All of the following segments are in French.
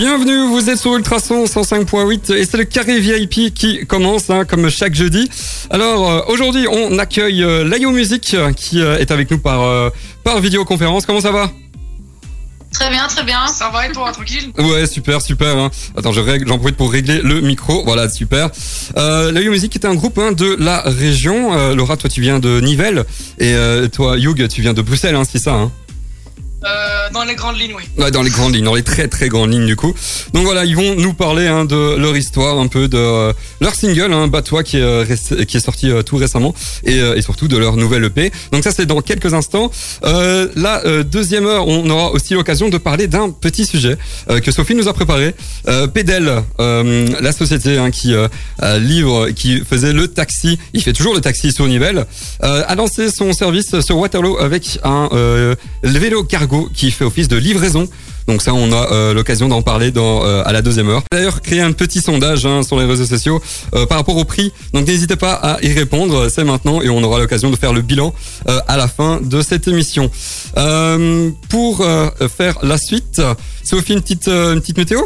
Bienvenue, vous êtes sur Ultrason 105.8 et c'est le carré VIP qui commence hein, comme chaque jeudi. Alors euh, aujourd'hui on accueille euh, Layo Music qui euh, est avec nous par, euh, par vidéoconférence. Comment ça va? Très bien, très bien. Ça va et toi, tranquille? Ouais, super, super. Hein. Attends, je règle, j'en profite pour régler le micro. Voilà, super. Euh, Layo Music est un groupe hein, de la région. Euh, Laura, toi tu viens de Nivelles et euh, toi Hugh, tu viens de Bruxelles, hein, c'est ça hein? Euh, Dans les grandes lignes, oui. Ouais, dans les grandes lignes, dans les très très grandes lignes du coup. Donc voilà, ils vont nous parler hein, de leur histoire, un peu de euh, leur single, hein, Bat-toi, qui, euh, qui est sorti euh, tout récemment, et, euh, et surtout de leur nouvelle EP. Donc ça c'est dans quelques instants. La deuxième heure, on aura aussi l'occasion de parler d'un petit sujet que Sophie nous a préparé. Pedel, la société hein, qui livre, qui faisait le taxi, il fait toujours le taxi sur Nivelles, euh, a lancé son service sur Waterloo avec un vélo cargo qui fait office de livraison. Donc ça, on a euh, l'occasion d'en parler dans euh, à la deuxième heure. D'ailleurs, créer un petit sondage hein, sur les réseaux sociaux euh, par rapport au prix. Donc n'hésitez pas à y répondre. C'est maintenant et on aura l'occasion de faire le bilan à la fin de cette émission. Pour faire la suite, Sophie, une petite une petite météo?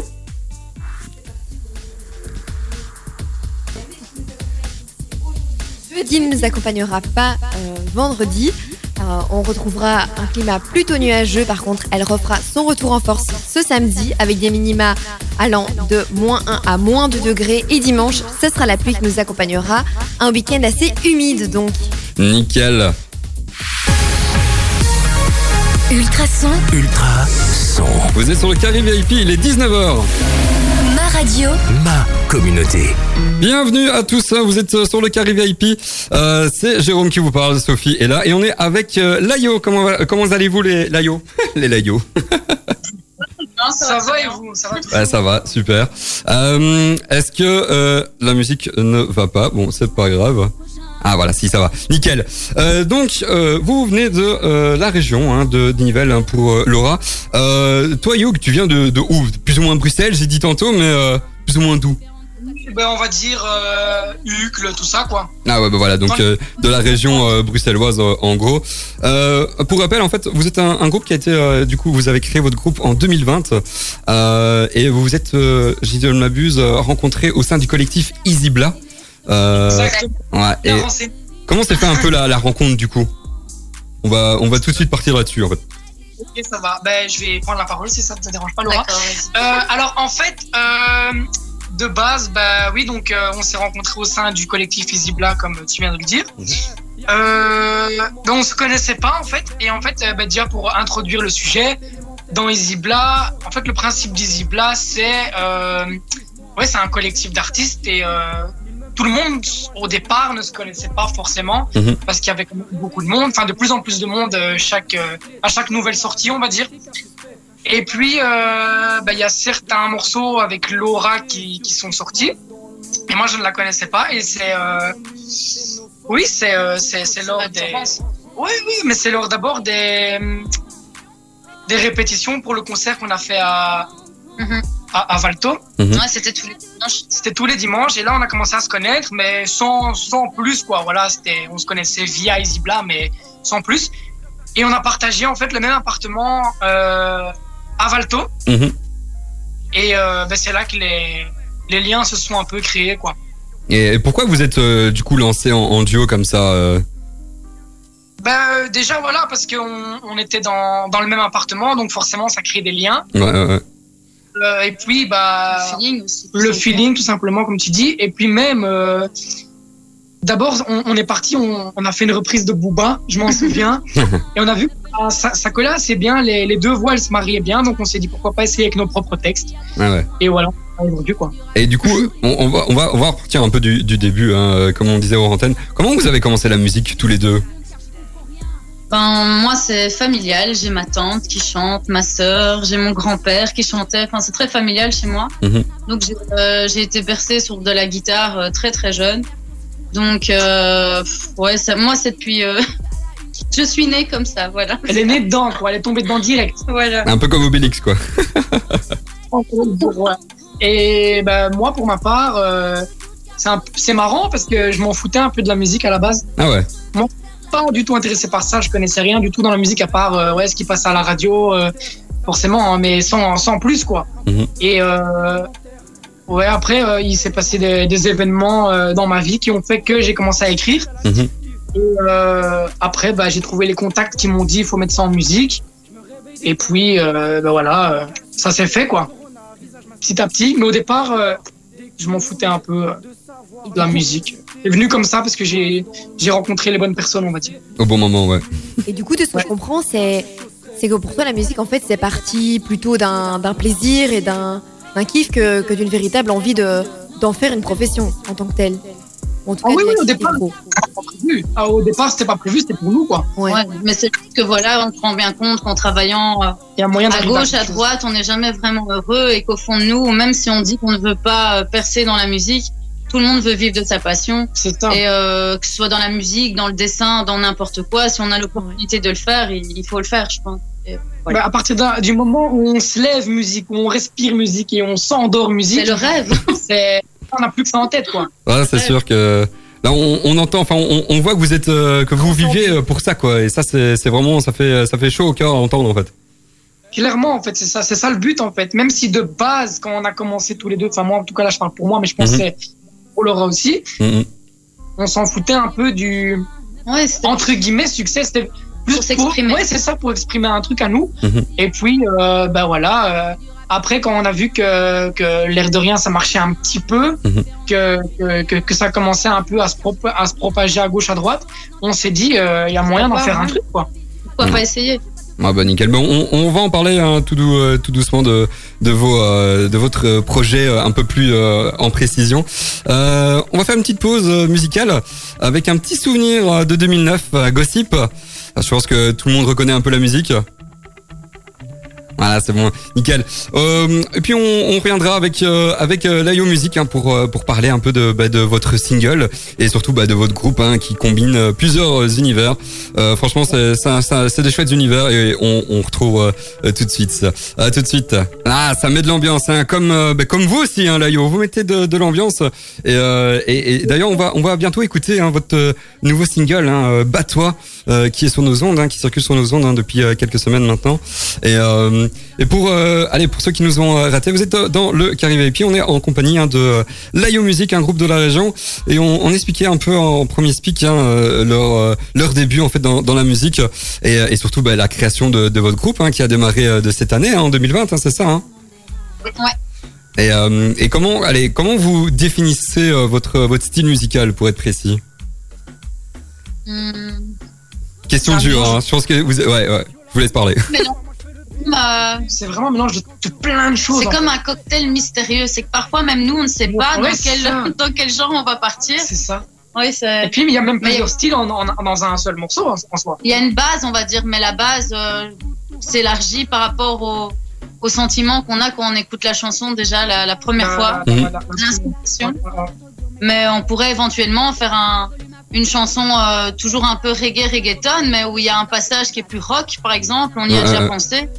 Jeudi ne nous accompagnera pas vendredi. Euh, on retrouvera un climat plutôt nuageux. Par contre, elle refera son retour en force ce samedi avec des minima allant de moins 1 à moins 2 degrés. Et dimanche, ce sera la pluie qui nous accompagnera. Un week-end assez humide donc. Nickel. Ultrason, Ultra son. Vous êtes sur le carré VIP, il est 19h. Ma radio. Ma communauté. Bienvenue à tous, hein, vous êtes euh, sur le carré VIP. Euh, c'est Jérôme qui vous parle, Sophie est là et on est avec euh, Layo. Comment, allez-vous les Layo? Les Layo. Ça, va et vous? Ça va tout Ouais, ça va, super. Euh, Est-ce que euh, la musique ne va pas? Bon, c'est pas grave. Ah voilà, si ça va, nickel. Euh, donc, euh, vous venez de euh, la région hein, de Nivelles hein, pour euh, Laura. Euh, toi, Hugh, tu viens de, de où? Plus ou moins Bruxelles, j'ai dit tantôt, mais euh, plus ou moins d'où? Ben, On va dire euh, Uccle, tout ça, quoi. Ah ouais, bah voilà, donc euh, de la région euh, bruxelloise en gros. Euh, pour rappel, en fait, vous êtes un, un groupe qui a été, euh, du coup, vous avez créé votre groupe en 2020 euh, et vous vous êtes, euh, si je ne m'abuse, rencontré au sein du collectif Easybla. Euh, ouais, et comment s'est fait un peu la, la rencontre du coup? On va, on va tout de suite partir là-dessus en fait. Ok, ça va. Ben, je vais prendre la parole si ça ne te dérange pas, Laura. Euh, alors, en fait, euh, de base, bah oui, donc euh, on s'est rencontrés au sein du collectif Easybla, comme tu viens de le dire. Euh, ben, on se connaissait pas, en fait. Et en fait, euh, bah, déjà pour introduire le sujet, dans Easybla, en fait, le principe d'Easybla, c'est euh, ouais, c'est un collectif d'artistes et euh, tout le monde, au départ, ne se connaissait pas forcément Mhm. parce qu'il y avait beaucoup de monde, enfin de plus en plus de monde euh, chaque, euh, à chaque nouvelle sortie, on va dire. Et puis, euh, bah, il y a certains morceaux avec Laura qui, qui sont sortis. Et moi, je ne la connaissais pas. Et c'est. euh, Oui, c'est euh, c'est c'est lors des. Oui, oui, mais c'est lors d'abord des. Des répétitions pour le concert qu'on a fait à, Mhm. À, à Valto. Ouais, c'était tous les dimanches. C'était tous les dimanches. Et là, on a commencé à se connaître, mais sans, sans plus, quoi. Voilà, c'était, on se connaissait via Easybla, mais sans plus. Et on a partagé, en fait, le même appartement euh, à Valto. Mhm. Et euh, ben, c'est là que les, les liens se sont un peu créés, quoi. Et pourquoi vous êtes euh, du coup lancé en, en duo comme ça euh? Ben, déjà, voilà, parce qu'on on était dans, dans le même appartement, donc forcément, ça crée des liens. Ouais, ouais, ouais. Euh, et puis, bah, Le feeling aussi. le feeling, tout simplement, comme tu dis. Et puis même, euh, d'abord, on, on est parti, on, on a fait une reprise de Booba, je m'en souviens. et on a vu que ah, ça, ça collait assez bien, les, les deux voix, elles se mariaient bien. Donc on s'est dit pourquoi pas essayer avec nos propres textes. Ouais. Et voilà, aujourd'hui, quoi. Et du coup, on, on va, on va, on va repartir un peu du, du début, hein, comme on disait aux antennes. Comment vous avez commencé la musique tous les deux? Ben, moi, c'est familial. J'ai ma tante qui chante, ma sœur, j'ai mon grand-père qui chantait. Enfin, c'est très familial chez moi. Mhm. Donc, j'ai euh, j'ai été bercée sur de la guitare euh, très, très jeune. Donc, euh, ouais, ça, moi, c'est depuis. euh, je suis née comme ça, voilà. Elle est née dedans, quoi. Elle est tombée dedans direct. Voilà. Un peu comme Obélix, quoi. Et ben, moi, pour ma part, euh, c'est un- c'est marrant parce que je m'en foutais un peu de la musique à la base. Ah ouais. Pas du tout intéressé par ça. Je connaissais rien du tout dans la musique à part euh, ouais, ce qui passait à la radio, euh, forcément, hein, mais sans, sans plus, quoi. Mhm. Et euh, ouais, après, euh, il s'est passé des, des événements euh, dans ma vie qui ont fait que j'ai commencé à écrire. Mhm. Et euh, après, bah, j'ai trouvé les contacts qui m'ont dit il faut mettre ça en musique. Et puis, euh, bah, voilà, euh, ça s'est fait, quoi. Petit à petit. Mais au départ, euh, je m'en foutais un peu euh, de la musique. C'est venu comme ça parce que j'ai rencontré les bonnes personnes, on va dire. Au bon moment, ouais. Et du coup, de ce que Ouais. je comprends, c'est que pour toi, la musique, en fait, c'est parti plutôt d'un plaisir et d'un kiff que, que d'une véritable envie de d'en faire une profession en tant que telle. En tout Ah cas, oui, oui, au départ. pro. Pas prévu. Ah, au départ, c'était pas prévu, c'était pour nous, quoi. Ouais. Ouais, mais c'est juste que voilà, on se rend bien compte qu'en travaillant euh, Il y a moyen à gauche, à droite, on n'est jamais vraiment heureux et qu'au fond de nous, même si on dit qu'on ne veut pas euh, percer dans la musique, tout le monde veut vivre de sa passion. C'est ça. Et euh, que ce soit dans la musique, dans le dessin, dans n'importe quoi, si on a l'opportunité de le faire, il, il faut le faire, je pense. Voilà. Bah, à partir du moment où on se lève musique, où on respire musique et on s'endort musique, c'est le rêve. c'est on n'a plus que ça en tête, quoi. Ouais, c'est sûr que là on, on entend, enfin on, on voit que vous êtes, euh, que vous vivez euh, pour ça quoi. Et ça c'est c'est vraiment, ça fait ça fait chaud au cœur à entendre en fait. Clairement, en fait, c'est ça, c'est ça le but, en fait. Même si de base, quand on a commencé tous les deux, enfin moi, en tout cas là, je parle pour moi, mais je pense que c'est pour Laura aussi, Mhm. on s'en foutait un peu du Ouais, entre guillemets succès. C'était plus Pour s'exprimer. Ouais, c'est ça, pour exprimer un truc à nous. Mhm. Et puis, euh, bah voilà. euh, après, quand on a vu que, que l'air de rien, ça marchait un petit peu, Mhm. que, que, ça commençait un peu à se, propa- à se propager à gauche, à droite, on s'est dit, il y a moyen d'en faire un truc, quoi. pourquoi pas essayer? Ah bah nickel. Bon, on, va en parler hein, euh, tout doucement de, vos, euh, de votre euh, projet un peu plus en précision. On va faire une petite pause musicale avec un petit souvenir de 2009 à Gossip. Je pense que tout le monde reconnaît un peu la musique. Voilà, c'est bon, nickel. Euh, et puis on, on reviendra avec euh, avec euh, l'IO Music hein, pour euh, pour parler un peu de bah, de votre single et surtout bah, de votre groupe hein, qui combine euh, plusieurs euh, univers. Franchement, c'est c'est des chouettes univers et on, on retrouve tout de suite tout de suite. Ah, ça met de l'ambiance, hein, comme bah, comme vous aussi, hein, l'IO. Vous mettez de, de l'ambiance et, et, et d'ailleurs on va on va bientôt écouter hein, votre nouveau single, hein, Bat-toi, euh, qui est sur nos ondes, hein, qui circule sur nos ondes hein, depuis euh, quelques semaines maintenant. Et euh, et pour euh, allez pour ceux qui nous ont euh, raté, vous êtes dans le Carré VIP. On est en compagnie hein, de l'IO Music, un groupe de la région, et on, on expliquait un peu en premier speak hein, leur euh, leur début en fait dans, dans la musique et, et surtout bah, la création de, de votre groupe hein, qui a démarré de cette année hein, en 2020, hein, c'est ça. Hein? Ouais. et, euh, et comment allez comment vous définissez euh, votre votre style musical pour être précis? Hmm. Question Ça dure. Hein, je pense que vous ouais ouais. Je vous laisse parler. Mais non. Bah, C'est vraiment un mélange de, de plein de choses. c'est comme un cocktail mystérieux. C'est que parfois, même nous, on ne sait pas ouais, dans, quel, ça. dans quel genre on va partir. C'est ça. Oui, Et puis, il y a même Mais- plusieurs styles en, en- dans un seul morceau, en, en soi. Il y a une base, on va dire, mais la base euh, s'élargit par rapport au, au sentiment qu'on a quand on écoute la chanson déjà la, la première fois, l'inspiration. Ouais, ouais. Mais on pourrait éventuellement faire un, une chanson euh, toujours un peu reggae, reggaeton, mais où il y a un passage qui est plus rock, par exemple. On y a déjà pensé.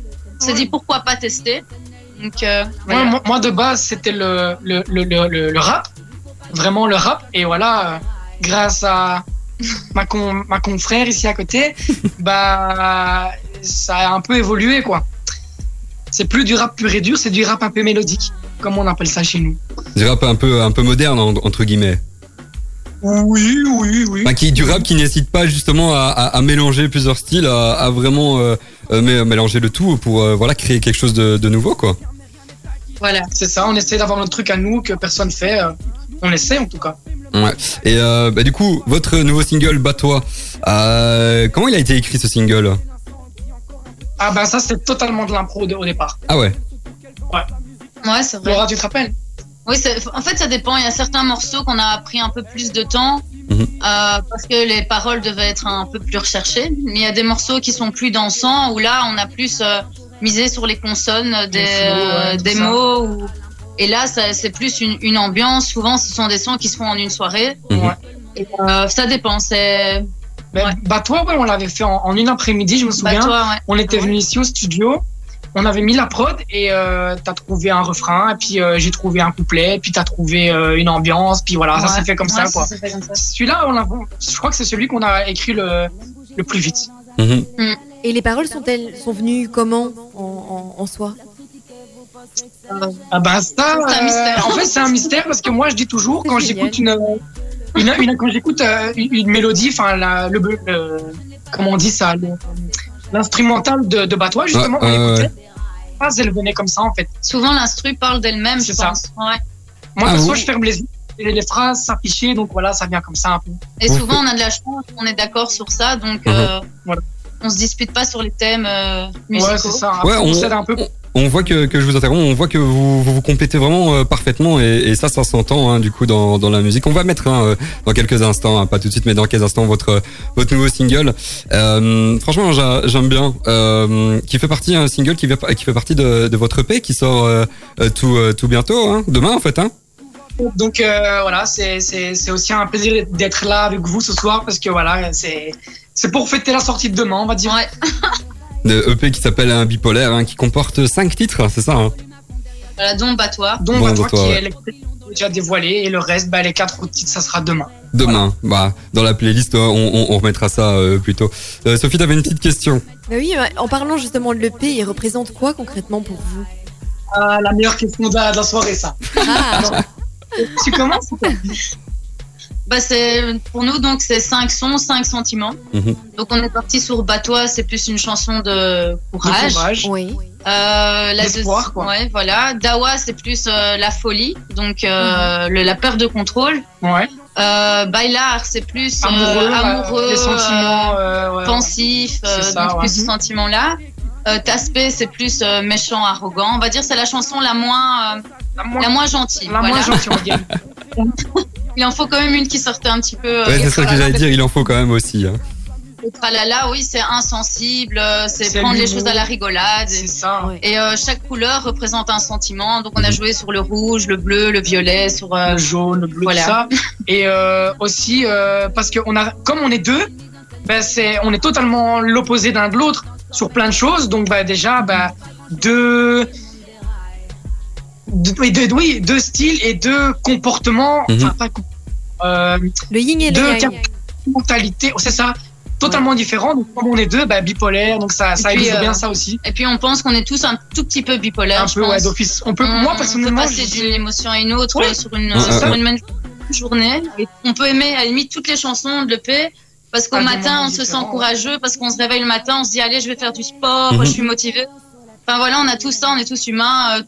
On s'est dit pourquoi pas tester. Donc, euh, Moi, voilà. moi, moi, de base, c'était le, le, le, le, le- le rap. Vraiment le rap. Et voilà, euh, grâce à ma, con, ma confrère ici à côté, bah, ça a un peu évolué, quoi. C'est plus du rap pur et dur, c'est du rap un peu mélodique, comme on appelle ça chez nous. Du rap un peu un peu moderne en- entre guillemets. Oui, oui, oui. Bah, qui du rap qui n'hésite pas justement à, à, à mélanger plusieurs styles, à, à vraiment euh, euh, mé- mélanger le tout pour euh, voilà créer quelque chose de, de nouveau quoi. voilà. C'est ça, on essaie d'avoir notre truc à nous que personne fait. euh, on essaie en tout cas. Ouais. Et euh, bah, du coup, votre nouveau single Bat-toi, euh, comment il a été écrit ce single? Ah ben ça, c'est totalement de l'impro au au départ. Ah ouais. Ouais, c'est vrai. Laura, tu te rappelles? Oui, en fait, ça dépend. Il y a certains morceaux qu'on a pris un peu plus de temps Mhm. euh, parce que les paroles devaient être un peu plus recherchées. Mais il y a des morceaux qui sont plus dansants où là, on a plus euh, misé sur les consonnes des, Les flots, ouais, euh, des mots. ou- Et là, c'est plus une, une ambiance. Souvent, ce sont des sons qui se font en une soirée. Mhm. Ouais. Et, euh, ça dépend. C'est Ouais. bah toi, ouais, on l'avait fait en, en une après-midi, je me bah, souviens. toi, ouais. On était ouais. venu ici au studio, on avait mis la prod et euh, t'as trouvé un refrain, et puis euh, j'ai trouvé un couplet, et puis t'as trouvé euh, une ambiance, puis voilà, ça s'est fait comme Ouais, ça, ça. Celui-là, on l'a, je crois que c'est celui qu'on a écrit le, le plus vite. Mhm. Et les paroles sont-elles sont venues comment en, en, en soi? Ah bah ça, C'est un euh, mystère. en fait c'est un mystère parce que moi je dis toujours quand j'écoute une, une, une- quand j'écoute euh, une, une mélodie, enfin le, le- comment on dit ça, le- l'instrumental de, de Batois justement, Ouais, on. Les phrases, elles venaient comme ça en fait. Souvent, l'instru parle d'elle-même, je C'est ça. pense. Ouais. Moi Ah, vous- je ferme les yeux et les phrases s'affichaient donc voilà ça vient comme ça un peu. Et souvent, on a de la chance, on est d'accord sur ça, donc Mhm. euh, Voilà. on se dispute pas sur les thèmes euh, musicaux. Ouais c'est ça. Après, Ouais, on on, s'aide un peu. On- voit que, que je vous interromps, on voit que vous vous, vous complétez vraiment euh, parfaitement et, et ça, ça s'entend hein, du coup dans, dans la musique. On va mettre hein, euh, dans quelques instants, hein, pas tout de suite, mais dans quelques instants votre votre nouveau single. Euh, franchement, j'a- j'aime bien. Euh, qui fait partie un single qui fait qui fait partie de, de votre EP qui sort euh, tout euh, tout bientôt, hein, demain en fait. Hein. Donc euh, voilà, c'est c'est c'est aussi un plaisir d'être là avec vous ce soir parce que voilà c'est c'est pour fêter la sortie de demain on va dire. Ouais. De EP qui s'appelle un bipolaire, hein, qui comporte cinq titres, c'est ça. Hein. Voilà, dont Batois. Donc Bon, bah, toi bah, toi, qui ouais. est déjà dévoilé et le reste bah les quatre autres titres ça sera demain. Demain, bah dans la playlist, euh, on, on, on remettra ça euh, plus tôt. Euh, Sophie, t'avais une petite question. Bah oui, bah, en parlant justement de l'EP, il représente quoi concrètement pour vous? Ah, la meilleure question de la, de la soirée ça. Ah, tu commences Bah, c'est pour nous donc c'est cinq sons, cinq sentiments. Mhm. Donc on est parti sur Batois, c'est plus une chanson de De courage. courage. oui. Euh, la D'espoir, deuxi- quoi. Ouais, voilà. Dawa, c'est plus euh, la folie, donc Mhm. euh, le- la perte de contrôle. Ouais. Euh, Bailar, c'est plus Amoureux, amoureux, euh, les sentiments euh, euh, ouais, ouais. pensif, euh, C'est ça, donc ouais. plus ce sentiment-là. Euh, Taspé, c'est plus euh, méchant, arrogant. On va dire c'est la chanson la moins, euh, la moins, la moins gentille. la voilà. moins gentille on va dire. Il en faut quand même une qui sortait un petit peu. euh, Ouais, c'est ça que j'allais dire, il en faut quand même aussi. Hein. Le tralala, oui, c'est insensible, euh, c'est prendre les choses à la rigolade. C'est ça. Ouais. Et euh, chaque couleur représente un sentiment. Donc on a joué sur le rouge, le bleu, le violet, sur euh, Le jaune, le bleu, Voilà. tout ça. Et euh, aussi euh, parce que on a, comme on est deux, ben c'est, on est totalement l'opposé d'un de l'autre sur plein de choses. Donc bah déjà, bah deux, deux, oui, deux, oui, deux styles et deux comportements, Mhm. enfin euh, Le yin et le yang. cap- mentalité, c'est ça, totalement différents. Donc comme on est deux, bah, bipolaire, donc ça, ça illustre euh, bien ça aussi. Et puis on pense qu'on est tous un tout petit peu bipolaires. Un je peu pense. ouais, d'office. On peut, On- moi on personnellement, peut passer je- d'une émotion à une autre Ouais. sur une, Ouais, sur ouais, une même journée. Et on peut aimer à la limite toutes les chansons de l'EP. Parce qu'au matin, on se sent courageux, parce qu'on se réveille le matin, on se dit allez, je vais faire du sport, Mhm. je suis motivé. Enfin voilà, on a tout ça, on est tous humains. Euh,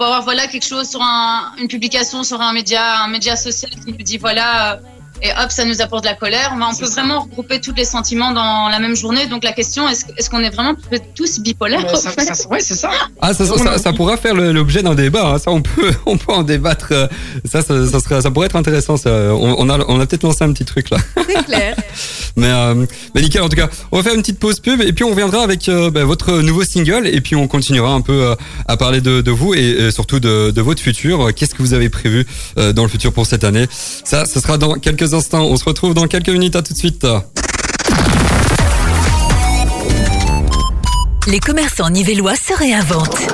pour avoir voilà quelque chose sur un, une publication sur un média, un média social qui nous dit voilà. euh, et hop, ça nous apporte de la colère. Ben, on peut ça. vraiment regrouper tous les sentiments dans la même journée. Donc la question, est-ce est-ce qu'on est vraiment tous bipolaires mais en ça- ça- ouais, c'est ça. Ah, ça, ça, On a- ça, ça pourra faire l'objet d'un débat. hein. Ça, on peut, on peut en débattre. euh, Ça, ça, ça, serait, ça pourrait être intéressant. Ça. On, on a, on a peut-être lancé un petit truc là. C'est clair. Mais, euh, mais nickel. En tout cas, on va faire une petite pause pub et puis on reviendra avec euh, bah, votre nouveau single et puis on continuera un peu euh, à parler de, vous et, surtout de, votre futur. Qu'est-ce que vous avez prévu dans le futur pour cette année? Ça, ce sera dans quelques instants. On se retrouve dans quelques minutes. À tout de suite. Les commerçants nivellois se réinventent.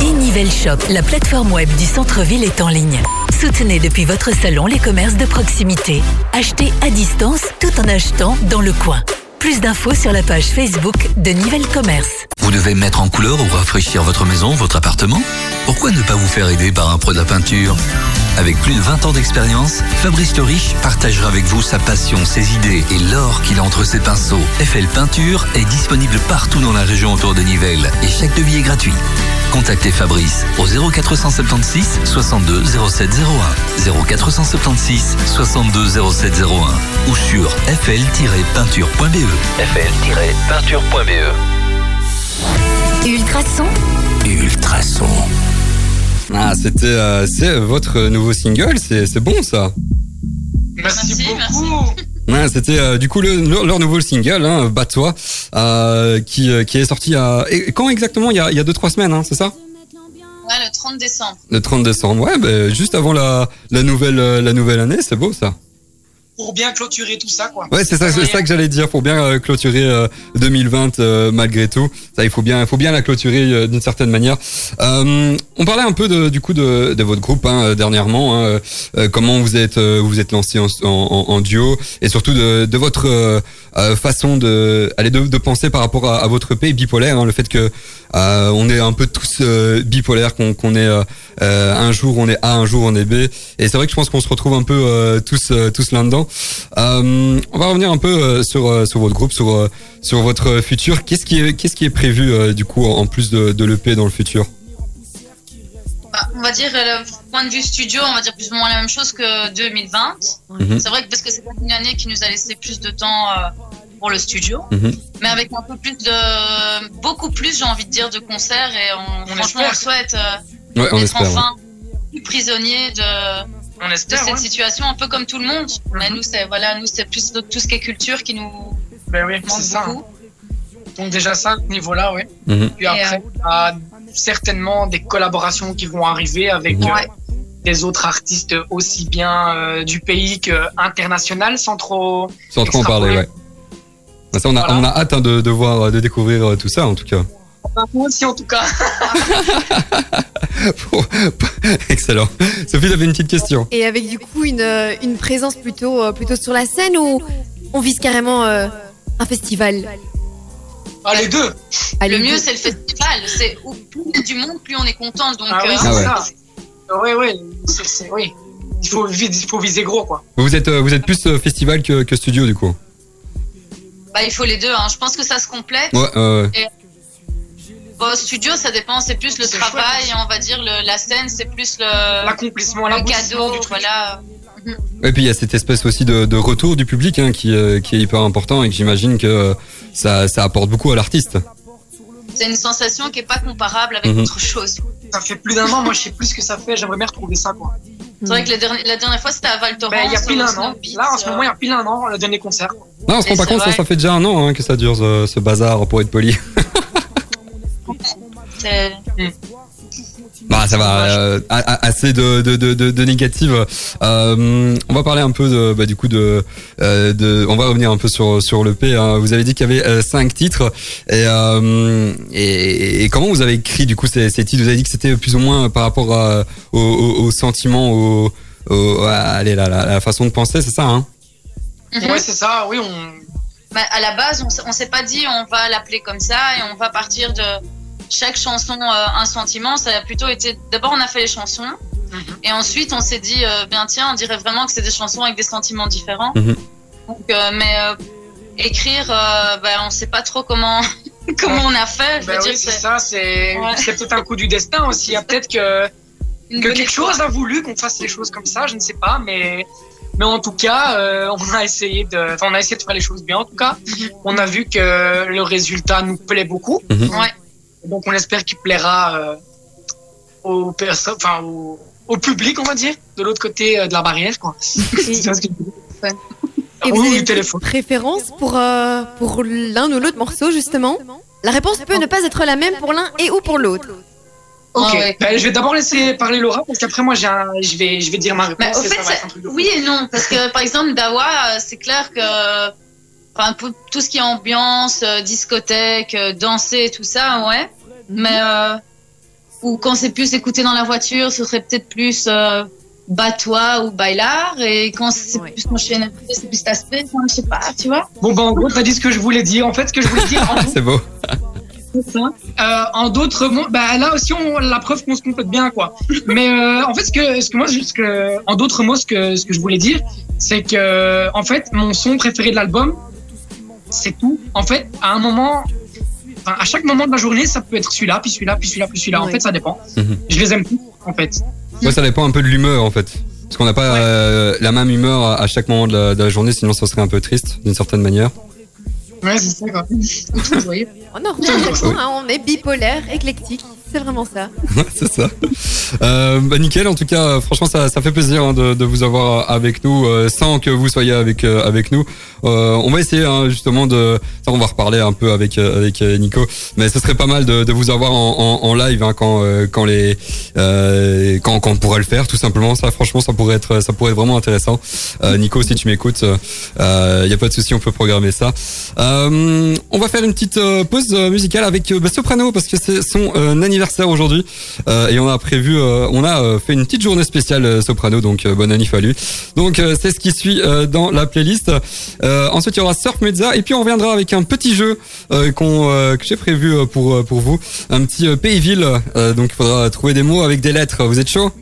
E-Nivelle Shop, la plateforme web du centre-ville est en ligne. Soutenez depuis votre salon les commerces de proximité. Achetez à distance tout en achetant dans le coin. Plus d'infos sur la page Facebook de Nivelle Commerce. Vous devez mettre en couleur ou rafraîchir votre maison, votre appartement? Pourquoi ne pas vous faire aider par un pro de la peinture? Avec plus de 20 ans d'expérience, Fabrice Le Riche partagera avec vous sa passion, ses idées et l'or qu'il a entre ses pinceaux. FL Peinture est disponible partout dans la région autour de Nivelles et chaque devis est gratuit. Contactez Fabrice au 0476 62 0701 0476 62 0701 ou sur fl-peinture.be fl-peinture.be Ultrason, Ultrason. Ah, c'était, euh, c'est votre nouveau single. C'est, c'est bon ça. Merci, Merci, beaucoup. Ouais, c'était euh, du coup le, leur, leur nouveau single, hein, Bat-toi, euh, qui, euh, qui est sorti à et quand exactement? Il y a, il y a deux trois semaines, hein, c'est ça? Ouais, le 30 décembre. Le 30 décembre. Ouais, bah, juste avant la, la nouvelle euh, la nouvelle année, c'est beau ça. Pour bien clôturer tout ça, quoi. Ouais, c'est ça, ça que j'allais dire. Pour bien euh, clôturer euh, 2020 euh, malgré tout, ça il faut bien, il faut bien la clôturer euh, d'une certaine manière. Euh, on parlait un peu de, du coup de, de votre groupe hein, dernièrement. Hein, euh, comment vous êtes, euh, vous êtes lancé en, en, en duo et surtout de, de votre euh, euh, façon de, aller de, de penser par rapport à, à votre EP bipolaire. Hein, le fait que euh, on est un peu tous euh, bipolaires, qu'on est euh, un jour on est A, un jour on est B. Et c'est vrai que je pense qu'on se retrouve un peu tous tous là-dedans. On va revenir un peu sur sur votre groupe, sur sur votre futur. Qu'est-ce qui est qu'est-ce qui est prévu du coup en plus de, de l'EP dans le futur? Bah, on va dire, euh, point de vue studio, on va dire plus ou moins la même chose que 2020. Mhm. C'est vrai que parce que c'est une année qui nous a laissé plus de temps pour le studio, Mhm. mais avec un peu plus de, beaucoup plus, j'ai envie de dire, de concerts et on, On franchement, espère. on souhaite euh, Ouais, on être espère. ouais. enfin plus prisonnier de, On de espère, cette ouais. situation, un peu comme tout le monde. Mais Mhm. nous, c'est voilà, nous c'est plus de- tout ce qui est culture qui nous Ben oui, manque c'est ça. beaucoup. Donc déjà ça, à ce niveau-là, oui. Mhm. Puis après, il y a certainement des collaborations qui vont arriver avec euh, Ouais. des autres artistes aussi bien euh, du pays que international, sans trop. Sans trop en parler, ouais. Bah, ça, on a Voilà. on a hâte hein, de, de voir de découvrir euh, tout ça en tout cas. Moi aussi, en tout cas. Excellent. Sophie, t'avais une petite question. Et avec du coup une, euh, une présence plutôt, euh, plutôt sur la scène ou on vise carrément euh, un festival? Ah, les deux. Allez, Le mieux, c'est le festival. C'est au plus il y a du monde, plus on est content. Donc, Ah oui, euh, c'est Ah ouais. ça. Oui, oui. C'est, c'est- oui. Il faut, il faut viser gros, quoi. Vous êtes vous êtes plus festival que, que studio du coup? Bah, il faut les deux. Hein. Je pense que ça se complète. Ouais. euh, Bon, studio, ça dépend. C'est plus le C'est travail. chouette. On va dire le, la scène, c'est plus le, L'accomplissement, le cadeau. Voilà. Et puis il y a cette espèce aussi de, de retour du public hein, qui, euh, qui est hyper important et que j'imagine que euh, ça, ça apporte beaucoup à l'artiste. C'est une sensation qui est pas comparable avec Mhm. autre chose. Ça fait plus d'un an, moi je sais plus ce que ça fait, j'aimerais bien retrouver ça, quoi. C'est vrai que la dernière, la dernière fois, c'était à Val Thorens. Ben, il y a pile un an. Là, en ce euh, moment, il y a pile un an, le dernier concert. Non, on se rend pas compte, ça, ça fait déjà un an hein, que ça dure ce, ce bazar pour être poli. Bah ça va, euh, assez de, de, de, de, de négatives. Euh, on va parler un peu de, bah, du coup de, euh, de, on va revenir un peu sur sur le P. Hein. Vous avez dit qu'il y avait euh, cinq titres et, euh, et, et comment vous avez écrit du coup ces, ces titres? Vous avez dit que c'était plus ou moins par rapport à, au, au, au sentiment, au, au à, allez, la, la, la façon de penser, c'est ça hein? Ouais, c'est ça, oui, on. Bah, à la base, on, on s'est pas dit on va l'appeler comme ça et on va partir de chaque chanson euh, un sentiment. Ça a plutôt été. D'abord, on a fait les chansons Mhm. et ensuite on s'est dit euh, bien tiens, on dirait vraiment que c'est des chansons avec des sentiments différents. Mhm. Donc, euh, mais euh, écrire, euh, bah, on sait pas trop comment comment on a fait. Je veux Ben oui, c'est ça, c'est Ouais. c'est peut-être un coup du destin aussi. Il y a peut-être que, quelque chose a voulu qu'on fasse les choses comme ça, je ne sais pas, mais. Mais en tout cas, euh, on a essayé de, on a essayé de faire les choses bien. En tout cas, Mhm. on a vu que le résultat nous plaît beaucoup. Mhm. Ouais. Donc, on espère qu'il plaira euh, aux personnes, enfin, au, au public, on va dire, de l'autre côté euh, de la barrière, quoi. Et, vous avez du une téléphone. préférence pour, euh, pour l'un ou l'autre morceau justement? La réponse peut ne pas être la même pour l'un et ou pour l'autre. Ok. Ah ouais. Ben, je vais d'abord laisser parler Laura parce qu'après moi un- je vais je vais dire ma réponse. Mais au ça fait, va être un c'est- truc de fou. oui et non, parce que par exemple, Dawa, c'est clair que enfin, pour tout ce qui est ambiance, euh, discothèque, euh, danser, tout ça, ouais. Mais euh, ou quand c'est plus écouté dans la voiture, ce serait peut-être plus euh, batois ou bailar. Et quand c'est Ouais. plus enchaîné, c'est plus cet aspect, enfin, je sais pas, tu vois. Bon ben en gros t'as dit ce que je voulais dire. En fait ce que je voulais dire C'est beau. euh, en d'autres mots, bah là aussi on la preuve qu'on se complète bien quoi. Mais euh, en fait ce que ce que moi ce que en d'autres mots ce que ce que je voulais dire c'est que en fait mon son préféré de l'album c'est tout. En fait à un moment enfin, à chaque moment de la journée ça peut être celui-là puis celui-là puis celui-là puis celui-là. En fait ça dépend. Mhm. Je les aime tous en fait. Ouais, ça dépend un peu de l'humeur en fait. Parce qu'on n'a pas Ouais. euh, la même humeur à, à chaque moment de la, de la journée, sinon ça serait un peu triste d'une certaine manière. Ouais c'est ça quoi. Tout joyeux. On a hein, on est bipolaire, éclectique. C'est vraiment ça. C'est ça. Euh, bah nickel, en tout cas, euh, franchement, ça, ça fait plaisir hein, de, de vous avoir avec nous, euh, sans que vous soyez avec euh, avec nous. Euh, on va essayer hein, justement de, ça, on va reparler un peu avec euh, avec euh, Nico, mais ce serait pas mal de, de vous avoir en, en, en live hein, quand euh, quand les euh, quand quand on pourrait le faire, tout simplement. Ça, franchement, ça pourrait être ça pourrait être vraiment intéressant. Euh, Nico, si tu m'écoutes, il y a pas de souci, on peut programmer ça. Euh, on va faire une petite euh, pause euh, musicale avec euh, bah, Soprano parce que c'est son euh, anniversaire aujourd'hui euh, et on a prévu, euh, on a euh, fait une petite journée spéciale Soprano, donc bonne année à lui. Donc c'est ce qui suit dans la playlist. Ensuite il y aura Surf Mezza et puis on reviendra avec un petit jeu qu'on que j'ai prévu pour pour vous, un petit pays-ville. Donc il faudra trouver des mots avec des lettres. Vous êtes chaud?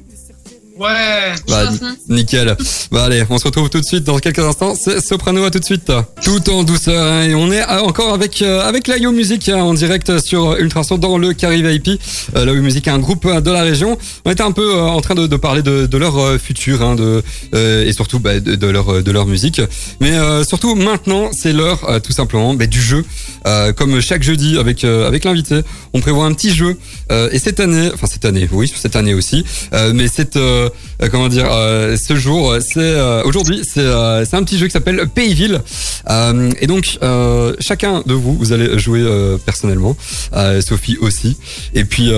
Ouais. bah, hein. nickel. Bah allez, on se retrouve tout de suite dans quelques instants. C'est Soprano à tout de suite. Tout en douceur. hein, et on est euh, encore avec euh, avec la Yo Music hein, en direct sur Ultrason dans le Carry VIP. Euh, la Yo Music est un groupe euh, de la région. On était un peu euh, en train de, de parler de, de leur euh, futur, hein, de euh, et surtout bah, de, de leur de leur musique. Mais euh, surtout maintenant, c'est l'heure euh, tout simplement bah, du jeu. Euh, comme chaque jeudi avec euh, avec l'invité, on prévoit un petit jeu. Euh, et cette année, enfin cette année, oui, cette année aussi. Euh, mais cette euh, euh, comment dire, euh, ce jour, c'est euh, aujourd'hui, c'est un petit jeu qui s'appelle Pays-Ville. Euh, et donc chacun de vous, vous allez jouer personnellement, Sophie aussi. Et puis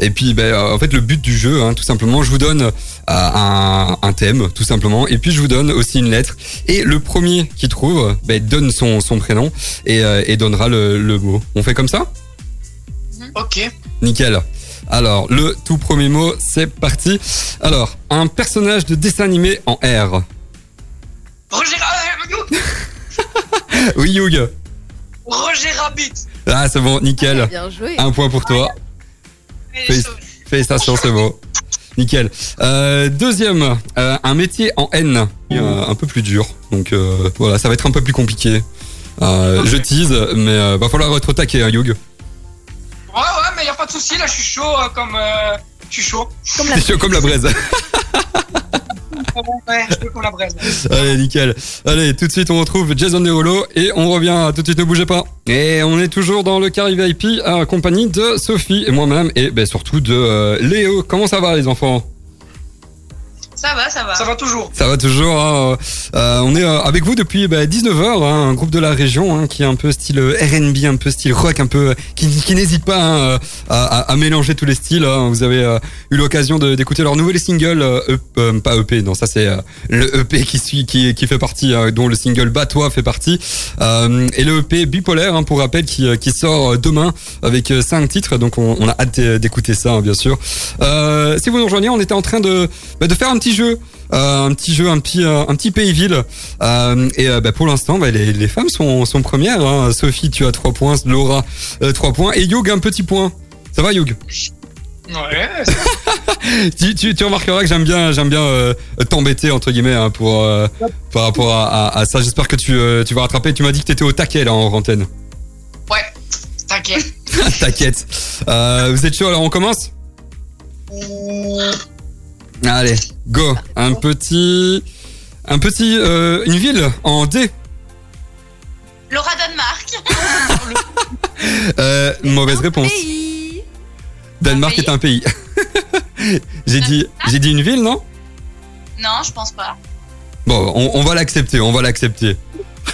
et puis ben, en fait le but du jeu, hein, tout simplement, je vous donne un, un thème, tout simplement, et puis je vous donne aussi une lettre. Et le premier qui trouve, ben, donne son son prénom et, et donnera le, le mot. On fait comme ça? Ok. Nickel. Alors, le tout premier mot, c'est parti. Alors, un personnage de dessin animé en R. Roger, euh, Oui, Hugh. Roger Rabbit. Ah, c'est bon, nickel. Bien joué. Un point pour toi. Félic- Félicitations, c'est bon. Nickel. Euh, deuxième, euh, un métier en N. Euh, un peu plus dur. Donc euh, voilà, ça va être un peu plus compliqué. Euh, je tease, mais euh, va falloir être au taquet, hein, Hugh. Ouais, ouais, mais y a pas de souci, là, je suis chaud euh, comme. euh, je suis chaud. Comme la C'est chaud comme la braise. Ouais, je suis chaud comme la braise. Allez, nickel. Allez, tout de suite, on retrouve Jason Derulo et on revient. Tout de suite, ne bougez pas. Et on est toujours dans le Carry VIP en compagnie de Sophie et moi-même et ben, surtout de euh, Léo. Comment ça va, les enfants? Ça va, ça va. Ça va toujours. Ça va toujours. hein, euh, on est euh, avec vous depuis 19h, un groupe de la région hein, qui est un peu style euh, R&B, un peu style rock, un peu qui, qui n'hésite pas hein, à, à- à mélanger tous les styles. hein. Vous avez euh, eu l'occasion de- d'écouter leur nouvel single, euh, EP, euh, pas EP, non ça c'est euh, le EP qui suit, qui, qui fait partie, dont le single Bat-toi fait partie, Euh, et le EP Bipolaire, hein, pour rappel, qui, qui sort demain avec cinq titres. Donc on, on a hâte d'écouter ça, hein, bien sûr. Euh, si vous nous rejoignez, on était en train de, bah, de faire un petit jeu. Euh, un petit jeu, un petit, euh, un petit pays-ville. Euh, et bah, pour l'instant, bah, les, les femmes sont, sont premières. hein. Sophie, tu as 3 points. Laura, 3 points. Et Youg, un petit point. Ça va, Youg? Ouais, tu, tu, tu remarqueras que j'aime bien, j'aime bien euh, t'embêter entre guillemets hein, pour euh, par rapport à, à- à ça. J'espère que tu, euh, tu vas rattraper. Tu m'as dit que t'étais au taquet là en antenne. ouais. T'inquiète. T'inquiète. Vous êtes chaud alors on commence? Allez, go. Un petit, un petit, euh, une ville en D. Laura Danemark. Euh, mauvaise réponse. Pays. Danemark pays est un pays. j'ai dit, j'ai dit une ville, non? Non, je pense pas. Bon, on, on va l'accepter, on va l'accepter.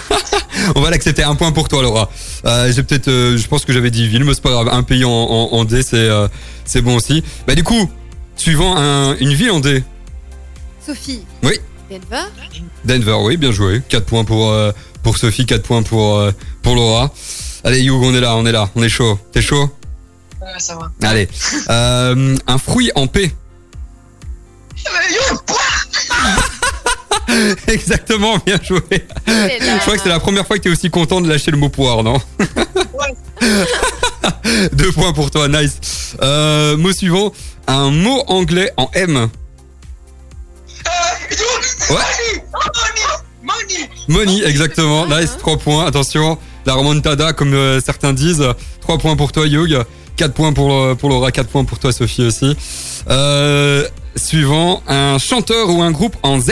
on va l'accepter. Un point pour toi, Laura. Euh, j'ai peut-être, euh, je pense que j'avais dit ville, mais c'est pas grave. Un pays en, en, en D, c'est, euh, c'est bon aussi. Bah du coup, suivant un, une ville en D. Sophie. Oui. Denver. Denver, oui, bien joué. 4 points pour, euh, pour Sophie, 4 points pour, euh, pour Laura. Allez, Hugh, on est là, on est là, on est chaud. T'es chaud Ouais, ça va. Allez. Euh, un fruit en P. Mais yo, quoi Exactement, bien joué. Je crois que c'est la première fois que tu es aussi content de lâcher le mot poire, non Deux points pour toi, nice. Euh, mot suivant, un mot anglais en M. Euh, Ouais. Money Money Money, exactement. Nice, 3 points. Attention, la remontada, comme euh, certains disent. 3 points pour toi, Hugh. 4 points pour, euh, pour Laura, 4 points pour toi, Sophie aussi. Euh, suivant, un chanteur ou un groupe en Z?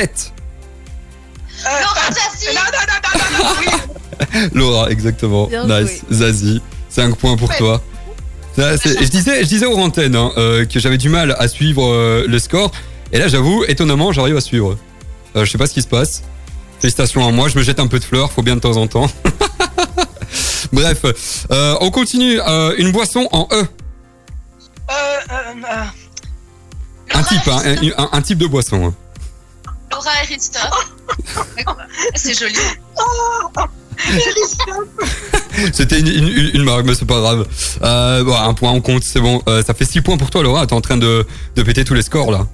Laura exactement. Bien nice. Zazie, 5 points pour Ouais. toi. Je disais, je disais aux antennes hein, euh, que j'avais du mal à suivre euh, le score. Et là, j'avoue, étonnamment, j'arrive à suivre. Euh, je sais pas ce qui se passe. Félicitations à moi, je me jette un peu de fleurs, faut bien de temps en temps. Bref, euh, on continue. Euh, une boisson en E. Euh, euh, euh, Un type, hein, un, un- un type de boisson. hein. Laura et Rista. C'est joli. C'était une, une, une- une marque, mais c'est pas grave. Euh, bon, un point, on compte, c'est bon. Euh, ça fait 6 points pour toi, Laura. T'es en train de, de péter tous les scores là.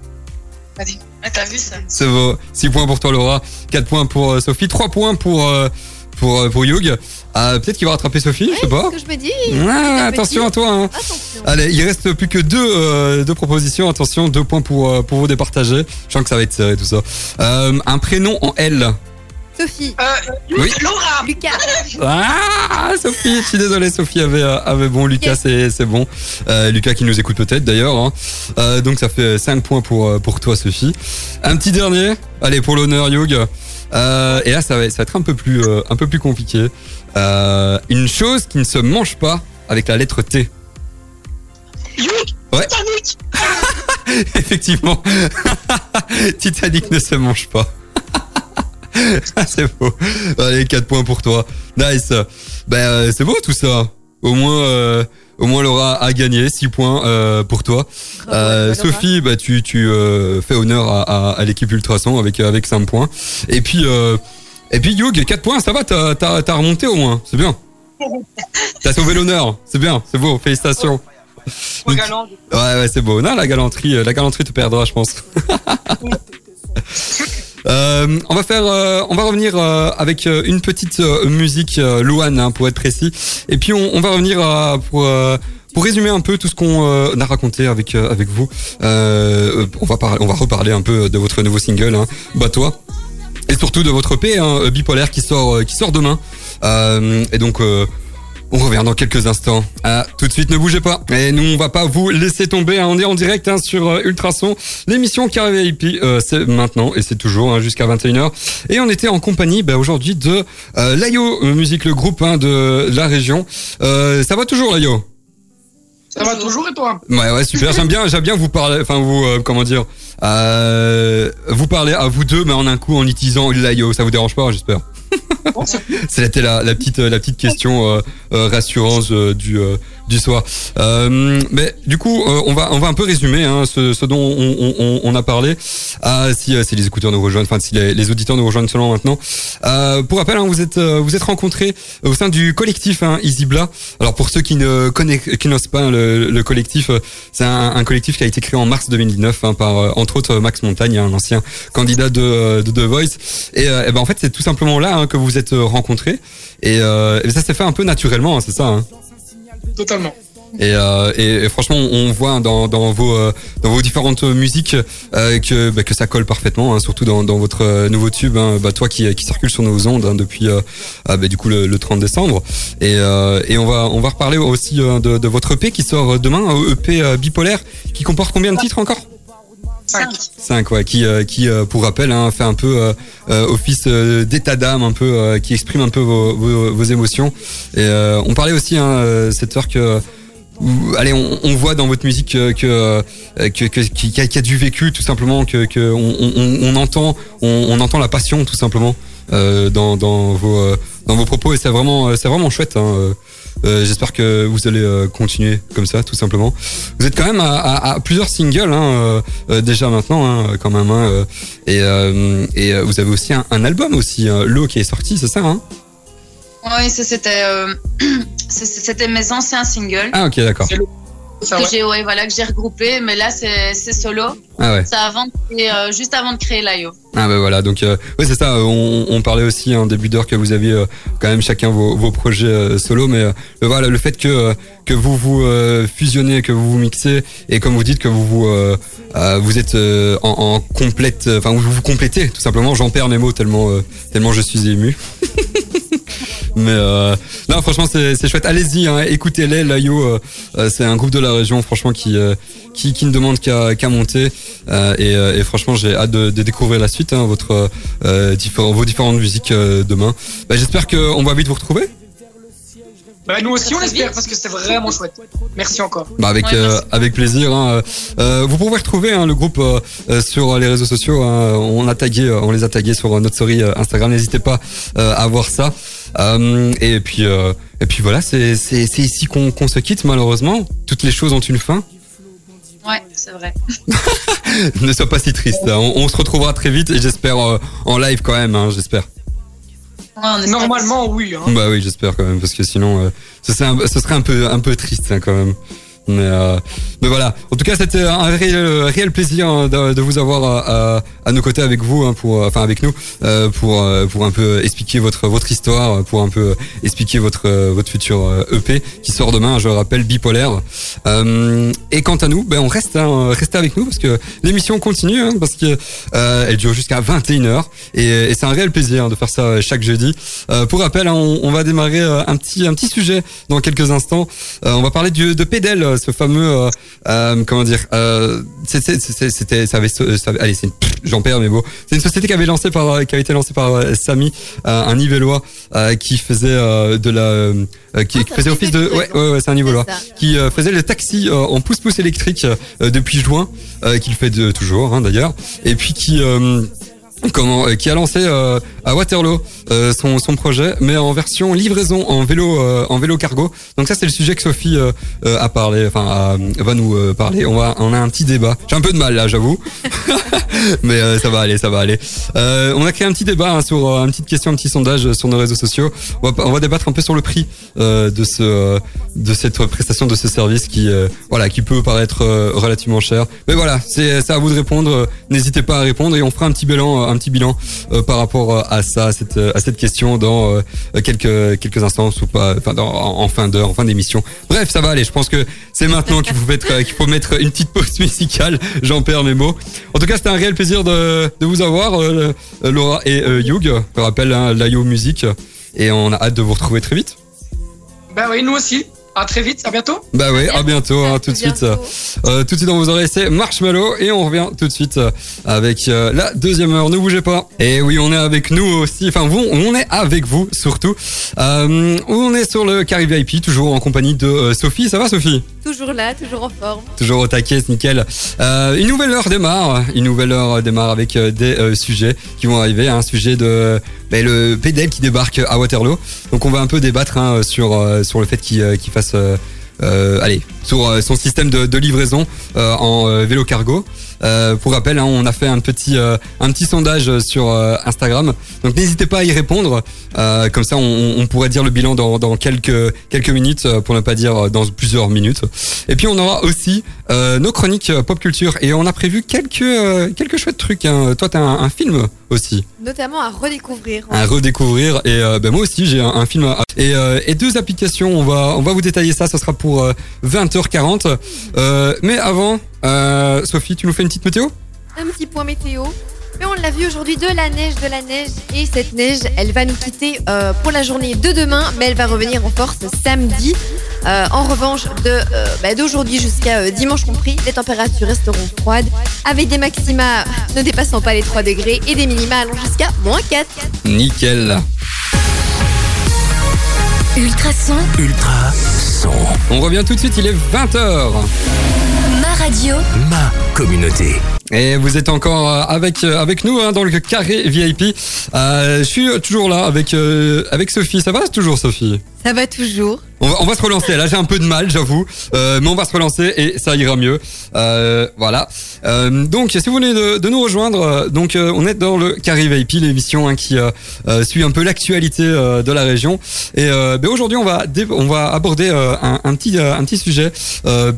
Vas-y. Ah, T'as vu ça C'est bon. 6 points pour toi, Laura. 4 points pour euh, Sophie. 3 points pour, euh, pour, euh, pour. Euh, Peut-être qu'il va rattraper Sophie, je sais C'est pas. ce que je me dis. Attention petit. à toi. Hein. Attention. Allez, il reste plus que deux, euh, deux propositions. Attention, deux points pour, euh, pour vous départager. Je sens que ça va être serré tout ça. Euh, un prénom en L. Sophie, euh, Oui. Laura. Lucas, Ah, Sophie, je suis désolé, Sophie avait, euh, avait bon. Lucas, c'est c'est bon. Euh, Lucas qui nous écoute peut-être d'ailleurs. hein. Euh, donc ça fait 5 points pour, pour toi, Sophie. Un petit dernier. Allez, pour l'honneur. Euh, et là, ça va, ça va être un peu plus, euh, un peu plus compliqué. Euh, une chose qui ne se mange pas avec la lettre T. Ouais. Titanic. Effectivement. Titanic ne se mange pas. Ah, c'est beau. Allez, 4 points pour toi. Nice. Ben, euh, c'est beau tout ça. Au moins, euh, au moins Laura a gagné 6 points euh, pour toi. Euh. Sophie, bah, tu, tu euh, fais honneur à, à, à l'équipe Ultrason avec, avec 5 points. Et puis, euh, et puis Hugh, 4 points, ça va, t'as, t'as, t'as remonté au moins. C'est bien. T'as sauvé l'honneur. C'est bien, c'est beau. Félicitations. Galant. Ouais, ouais, c'est beau. Non, la galanterie, la galanterie te perdra, je pense. Euh, on va faire, euh, on va revenir euh, avec euh, une petite euh, musique euh, Louane hein, pour être précis. Et puis on, on va revenir pour pour résumer un peu tout ce qu'on a raconté avec avec vous. On va parler, on va reparler un peu de votre nouveau single, hein, Bat-toi. Et surtout de votre EP hein, bipolaire qui sort qui sort demain. Et donc on revient dans quelques instants. Ah, tout de suite, ne bougez pas. Et nous, on va pas vous laisser tomber. hein. On est en direct hein, sur euh, Ultrason. L'émission Carré VIP, euh, c'est maintenant et c'est toujours hein, jusqu'à 21h. Et on était en compagnie bah, aujourd'hui de euh, Layo Musique, le groupe hein, de la région. Euh, ça va toujours, Layo? Ça va toujours et toi? Ouais, ouais, super. J'aime bien, j'aime bien vous parler, enfin vous, euh, comment dire, euh, vous parler à vous deux, mais en un coup en utilisant Layo. Ça vous dérange pas, j'espère? C'était la, petite, euh, la petite question euh, euh, rassurance euh, du, du soir. Euh, mais du coup, euh, on va, on va un peu résumer hein, ce, ce dont on, on- on, a parlé. Ah, si, euh, si les écouteurs nous rejoignent, enfin si les, les auditeurs nous rejoignent seulement maintenant. Euh, pour rappel, hein, vous êtes, euh, vous êtes rencontrés au sein du collectif hein, Easybla. Alors pour ceux qui ne connaissent, qui n'osent pas hein, le, le collectif, euh, c'est un, un collectif qui a été créé en mars 2019 hein, par entre autres Max Montagne, un ancien candidat de, de The Voice. Et, euh, eh ben en fait, c'est tout simplement là hein, que vous êtes euh, rencontrés. Et, et ça s'est fait un peu naturellement, hein, c'est ça. Totalement. Et, euh, et, franchement, on voit dans, euh, vos différentes musiques euh, que bah, que ça colle parfaitement, hein, surtout dans, votre nouveau tube, hein, bah, toi qui circule sur nos ondes hein, depuis ah, bah, du coup le, le 30 décembre. Et, on va on va reparler aussi de, de votre EP qui sort demain, EP bipolaire, qui comporte combien de titres encore? 5. 5 ouais, qui euh, qui euh, pour rappel hein, fait un peu euh, office d'état d'âme un peu qui exprime un peu vos, vos, émotions et on parlait aussi hein, cette heure que allez on, voit dans votre musique que que qu'il y, a, du vécu tout simplement que que on, on, entend on, entend la passion tout simplement dans dans vos dans vos propos et c'est vraiment euh, c'est vraiment chouette hein, euh, euh, J'espère que vous allez euh, continuer comme ça, tout simplement. Vous êtes quand même à, à- à plusieurs singles hein, euh, déjà maintenant, hein, quand même. hein, et et vous avez aussi un, un album aussi, L'eau qui est sorti, c'est ça hein? Oui, ça c'était c'était mes anciens singles Ah ok, d'accord. Ça, que ouais. j'ai ouais, voilà que j'ai regroupé, mais là c'est c'est solo. Ah ouais. C'est avant euh, juste avant de créer l'IO. Ah bah voilà, donc euh, ouais c'est ça. On, on parlait aussi en début d'heure que vous aviez euh, quand même chacun vos, vos projets euh, solo, mais euh, le- voilà le fait que euh, que vous vous euh, fusionnez, que vous vous mixez et comme vous dites que vous vous euh, euh, vous êtes euh, en, en complète, enfin vous vous complétez tout simplement. J'en perds mes mots tellement euh, tellement je suis ému. Mais euh, non, franchement, c'est chouette. Allez-y, hein, écoutez-les. Layo, euh, euh, c'est un groupe de la région, franchement, qui euh, qui, ne demande qu'à monter. Et, franchement, j'ai hâte de, découvrir la suite, hein, votre vos différentes musiques demain. Bah, J'espère qu'on va vite vous retrouver. Bah, nous aussi, on l'espère parce que c'était vraiment chouette. Merci encore. Bah avec Ouais, euh, avec plaisir. hein. Euh, vous pouvez retrouver hein, le groupe euh, euh, sur les réseaux sociaux. hein. On a tagué, euh, on les a tagués sur notre story euh, Instagram. N'hésitez pas euh, à voir ça. Euh, et puis euh, et puis voilà, c'est c'est c'est ici qu'on qu'on se quitte malheureusement. Toutes les choses ont une fin. Ouais, c'est vrai. ne sois pas si triste. hein. On, on se retrouvera très vite et j'espère euh, en live quand même. hein, j'espère. Normalement, oui. Hein. Bah oui, j'espère quand même parce que sinon euh, ce serait un, ce serait un peu un peu triste hein, quand même. Mais, euh, mais voilà. En tout cas, c'était un réel, réel plaisir hein, de, vous avoir à, à, nos côtés avec vous, hein, pour, enfin avec nous, euh, pour euh, pour un peu expliquer votre votre histoire, pour un peu expliquer votre euh, votre futur euh, EP qui sort demain. Je le rappelle, bipolaire. Euh, et quant à nous, ben on reste, hein, restez avec nous parce que l'émission continue, hein, parce que euh, elle dure jusqu'à 21 h et, et c'est un réel plaisir de faire ça chaque jeudi. Euh, pour rappel, hein, on, on va démarrer euh, un petit un petit sujet dans quelques instants. Euh, on va parler du, de Pédel, ce fameux euh, euh, comment dire, euh, c'était ça avait, ça avait- allez j'en perds mes mots. C'est une société qui avait lancé par qui avait été lancée par euh, Samy, euh, un Nivellois euh, qui faisait euh, de la euh, qui, Ah, faisait office de ouais ouais, ouais c'est un Nivellois qui euh, faisait le taxi euh, en pouce-pouce électrique euh, depuis juin, euh, qu'il fait de, toujours hein, d'ailleurs, et puis qui euh, comment euh, qui a lancé euh, à Waterloo euh, son, projet, mais en version livraison en vélo euh, en vélo cargo. Donc ça c'est le sujet que Sophie euh, a parlé, enfin va nous parler. On va on a un petit débat. J'ai un peu de mal là, j'avoue, mais ça va aller, ça va aller. On a créé un petit débat hein, sur une petite question, un petit sondage sur nos réseaux sociaux. On va, on va débattre un peu sur le prix de ce de cette prestation de ce service qui voilà qui peut paraître relativement cher. Mais voilà, c'est à vous de répondre. N'hésitez pas à répondre et on fera un petit bilan un petit bilan par rapport à ça à cette à cette question dans euh, quelques quelques instants ou pas enfin en fin d'heure en fin d'émission. Bref, ça va aller. Je pense que c'est maintenant qu'il faut mettre euh, qu'il faut mettre une petite pause musicale. J'en perds mes mots. En tout cas, c'était un réel plaisir de de vous avoir euh, Laura et euh, Hugh. Je rappelle hein, l'IO Music et on a hâte de vous retrouver très vite. Bah oui, nous aussi. À très vite, à bientôt. Bah oui, à bientôt, hein, tout de suite. Euh, tout de suite dans vos oreilles, c'est Marshmallow et on revient tout de suite euh, avec euh, la deuxième heure. Ne bougez pas. Et oui, on est avec nous aussi. Enfin, vous, on est avec vous surtout. Euh, on est sur le Carry VIP, toujours en compagnie de euh, Sophie. Ça va, Sophie? Toujours là, toujours en forme. Toujours au taquet, c'est nickel. Euh, une nouvelle heure démarre. Une nouvelle heure démarre avec euh, des euh, sujets qui vont arriver. Un sujet de ben, le PDL qui débarque à Waterloo. Donc on va un peu débattre hein, sur euh, sur le fait qu'il euh, fasse euh, euh, allez sur euh, son système de, de livraison euh, en vélo cargo. Pour rappel, hein, on a fait un petit un petit sondage sur Instagram. Donc n'hésitez pas à y répondre. Comme ça, on, on pourrait dire le bilan dans, dans quelques quelques minutes, pour ne pas dire dans plusieurs minutes. Et puis on aura aussi euh, nos chroniques euh, pop culture et on a prévu quelques euh, quelques chouettes trucs. Hein. Toi, t'as un, un film aussi Notamment à redécouvrir. à redécouvrir et euh, ben moi aussi j'ai un, un film à- et, et deux applications on va on va vous détailler ça ce sera pour euh, 20h40 Euh, mais avant Sophie tu nous fais une petite météo? Un petit point météo. Mais on l'a vu aujourd'hui de la neige, de la neige. Et cette neige, elle va nous quitter euh, pour la journée de demain, mais elle va revenir en force samedi. Euh, en revanche, de euh, bah, d'aujourd'hui jusqu'à euh, dimanche compris, les températures resteront froides, avec des maxima ne dépassant pas les 3 degrés et des minima allant jusqu'à moins 4. nickel Ultrason, Ultra son. on revient tout de suite il est 20h ma radio, Ma communauté. Et vous êtes encore euh, avec euh, avec nous hein, dans le carré VIP Euh, je suis toujours là avec euh, avec Sophie ça va toujours Sophie? Ça va toujours. On va, on va se relancer. Là, j'ai un peu de mal, j'avoue, Euh, mais on va se relancer et ça ira mieux. Euh, voilà. Euh, donc, si vous venez de, de nous rejoindre, donc euh, on est dans le Carré VIP, l'émission hein, qui suit un peu l'actualité euh, de la région. Et euh, ben, aujourd'hui, on va on va aborder euh, un, un petit un petit sujet. Euh,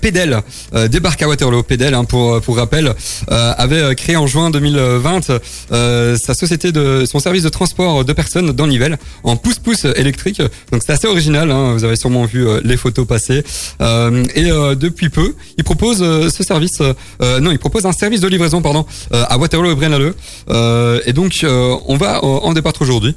Pédel débarque à Waterloo. Pédel, hein, pour pour rappel, euh, avait euh, créé en juin 2020 euh, sa société de son service de transport de personnes dans Nivelles en pouce-pouce électrique. Donc c'est assez original. Hein, vous avez sûrement vu les photos passer. Et depuis peu, il propose ce service. non, il propose un service de livraison, pardon, à Waterloo et Braine-l'Alleud. Et donc on va en débattre aujourd'hui,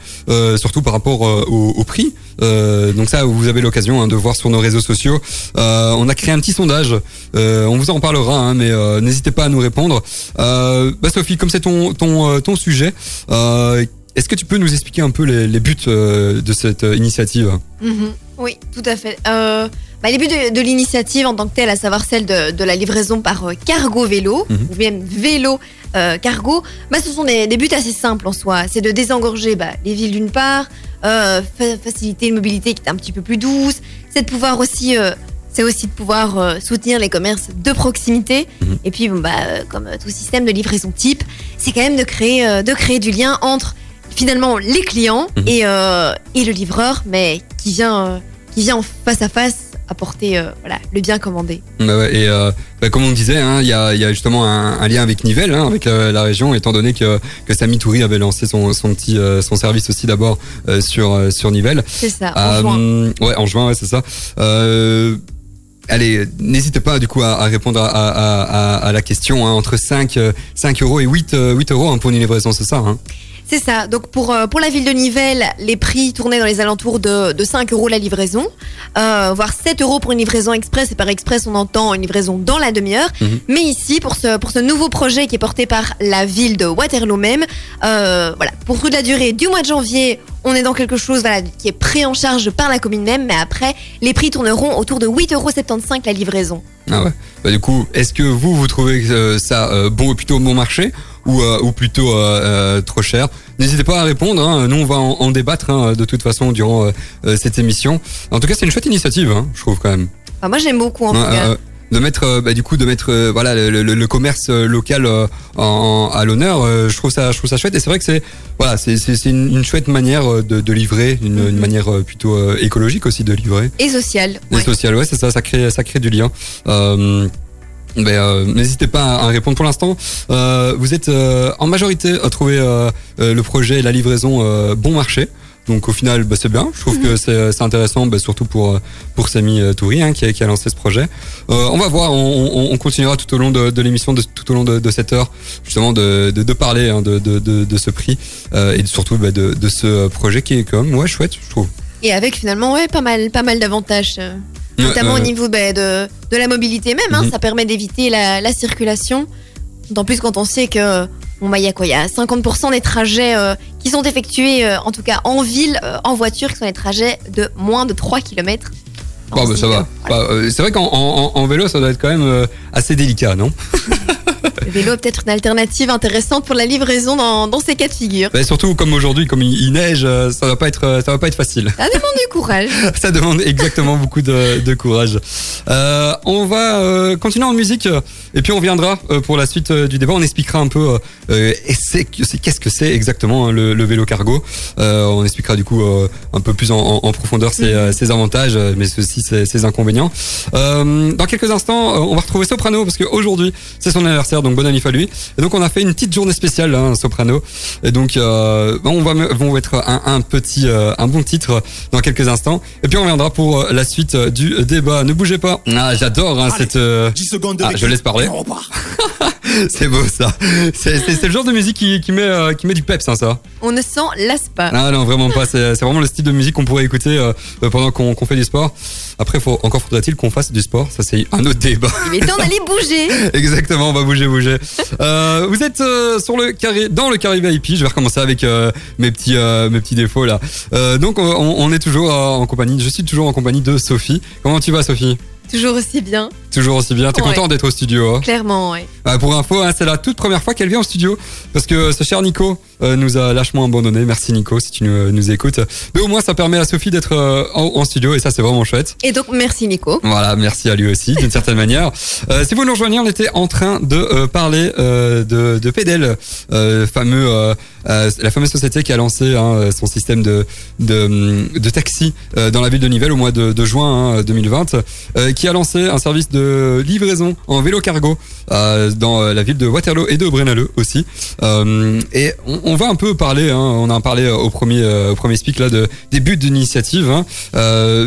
surtout par rapport au, au prix. Euh, donc ça, vous avez l'occasion hein, de voir sur nos réseaux sociaux. Euh, on a créé un petit sondage. Euh, on vous en parlera, hein, mais n'hésitez pas à nous répondre. Bah Sophie, comme c'est ton ton sujet. Est-ce que tu peux nous expliquer un peu les, buts de cette initiative? Mhm. Oui, tout à fait. Bah, les buts de, de l'initiative en tant que telle, à savoir celle de, de la livraison par euh, cargo vélo, Mhm. ou même vélo euh, cargo, bah, ce sont des, des buts assez simples en soi. C'est de désengorger bah, les villes d'une part, euh, fa- faciliter une mobilité qui est un petit peu plus douce, c'est de pouvoir aussi, c'est aussi de pouvoir euh, soutenir les commerces de proximité. Mhm. Et puis, bon, bah, euh, comme tout système de livraison type, c'est quand même de créer, euh, de créer du lien entre finalement les clients Mhm. et, et le livreur, mais qui vient, qui vient en face à face apporter euh, voilà, le bien commandé. Bah et euh, bah, comme on disait, hein, il y, a, il y a justement un, un lien avec Nivelles, hein, avec la, la région, étant donné que, que Samy Toury avait lancé son, son petit euh, son service aussi d'abord euh, sur euh, sur Nivelles. C'est ça, en juin. Euh, Ouais, en juin, ouais, c'est ça. Euh, allez, n'hésitez pas du coup à, répondre à, à, à, à la question hein, entre 5, euh, 5 euros et 8, euh, 8 euros pour une livraison, c'est ça C'est ça. Donc pour, euh, pour la ville de Nivelles, les prix tournaient dans les alentours de, de 5 euros la livraison, euh, voire 7 euros pour une livraison express. Et par express, on entend une livraison dans la demi-heure. Mhm. Mais ici, pour ce, pour ce nouveau projet qui est porté par la ville de Waterloo même, euh, voilà, pour toute la durée du mois de janvier, on est dans quelque chose voilà, qui est pris en charge par la commune même. Mais après, les prix tourneront autour de 8,75 euros la livraison. Ah ouais. Bah, du coup, est-ce que vous, vous trouvez ça euh, bon, plutôt bon marché ou, euh, ou plutôt euh, trop cher? N'hésitez pas à répondre. Hein. Nous, on va en, en débattre hein, de toute façon durant euh, euh, cette émission. En tout cas, c'est une chouette initiative, hein, je trouve quand même. Enfin, moi, j'aime beaucoup en tout cas. euh, de mettre, euh, bah, du coup, de mettre, euh, voilà, le, le- le commerce local euh, en, à l'honneur. euh, je trouve ça, je trouve ça chouette. Et c'est vrai que c'est, voilà, c'est, une, une chouette manière de, de livrer, une, une Mhm. manière plutôt euh, écologique aussi de livrer. Et social. Et ouais. social, ouais, c'est ça, ça crée, ça crée du lien. Ben, euh, n'hésitez pas à, répondre pour l'instant. Euh, vous êtes euh, en majorité à trouver euh, euh, le projet et la livraison euh, bon marché. Donc au final, bah, c'est bien. Je trouve que c'est c'est intéressant, bah, surtout pour pour Samy Toury hein, qui, a, qui a lancé ce projet. Euh, on va voir, on, on- on continuera tout au long de, de l'émission, tout au long de, de cette heure, justement de, de, de parler hein, de, de, de, de ce prix euh, et surtout bah, de, de ce projet qui est quand même ouais chouette, je trouve. Et avec finalement ouais, pas mal, pas mal d'avantages. Notamment au niveau bah, de, de la mobilité même, hein, Mhm. ça permet d'éviter la, la circulation. D'autant plus quand on sait que bah il y a quoi, il y a 50% des trajets euh, qui sont effectués, euh, en tout cas en ville, euh, en voiture, qui sont des trajets de moins de 3 km. Bon, bah, ça va. Bah, c'est vrai qu'en en, en- en vélo, ça doit être quand même assez délicat, non? Le vélo peut-être une alternative intéressante pour la livraison dans, dans ces cas de figure. Surtout comme aujourd'hui, comme il, il neige, euh, ça va pas être, euh, ça va pas être facile. Ça demande du courage. ça demande exactement beaucoup de, de courage. Euh, on va euh, continuer en musique et puis on reviendra euh, pour la suite du débat. On expliquera un peu c'est que- c'est- qu'est-ce que c'est exactement hein, le, le vélo cargo. Euh, on expliquera du coup euh, un peu plus en, en- en profondeur ses, ses avantages, euh, mais aussi ses, ses inconvénients. Euh, dans quelques instants, on va retrouver Soprano parce qu'aujourd'hui c'est son anniversaire, donc bonne année à lui. Et donc on a fait une petite journée spéciale, hein, Soprano. Et donc euh, on va vont mettre un, un petit, euh, un bon titre dans quelques instants. Et puis on reviendra pour euh, la suite euh, du débat. Ne bougez pas. Ah, j'adore hein, cette. euh, 10 secondes de Ah, je laisse parler. et on repart. c'est beau ça. C'est le genre de musique qui, qui met, euh, qui met du peps, hein, ça. On ne s'en lasse pas. Ah non, vraiment pas. C'est vraiment le style de musique qu'on pourrait écouter euh, euh, pendant qu'on fait du sport. Après, faut, encore faudrait-il qu'on fasse du sport. Ça, c'est un autre débat. Il est temps d'aller bouger. Exactement, on va bouger, bouger. Euh, vous êtes sur le carré, dans le carré VIP. Je vais recommencer avec mes petits, mes petits défauts là. Donc, on, on est toujours en compagnie. Je suis toujours en compagnie de Sophie. Comment tu vas, Sophie? Toujours aussi bien, Toujours aussi bien. T'es Ouais. content d'être au studio hein clairement, ouais. Euh, Pour info, hein, c'est la toute première fois qu'elle vient au studio parce que ce cher Nico euh, nous a lâchement abandonné. Merci Nico si tu nous, nous écoutes. Mais au moins, ça permet à Sophie d'être euh, en, en studio et ça, c'est vraiment chouette. Et donc, merci Nico. Voilà, merci à lui aussi, d'une certaine manière. Euh, si vous nous rejoignez, on était en train de euh, parler euh, de, de Pedel, euh, fameux, euh, euh, la fameuse société qui a lancé hein, son système de, de, de taxi euh, dans la ville de Nivelles au mois de, de juin hein, 2020, euh, qui a lancé un service de livraison en vélo cargo euh, dans euh, la ville de Waterloo et de Brennaleux aussi. Euh, et on, va un peu parler, hein, on a parlé au premier, au premier speak là de des buts d'initiative, hein,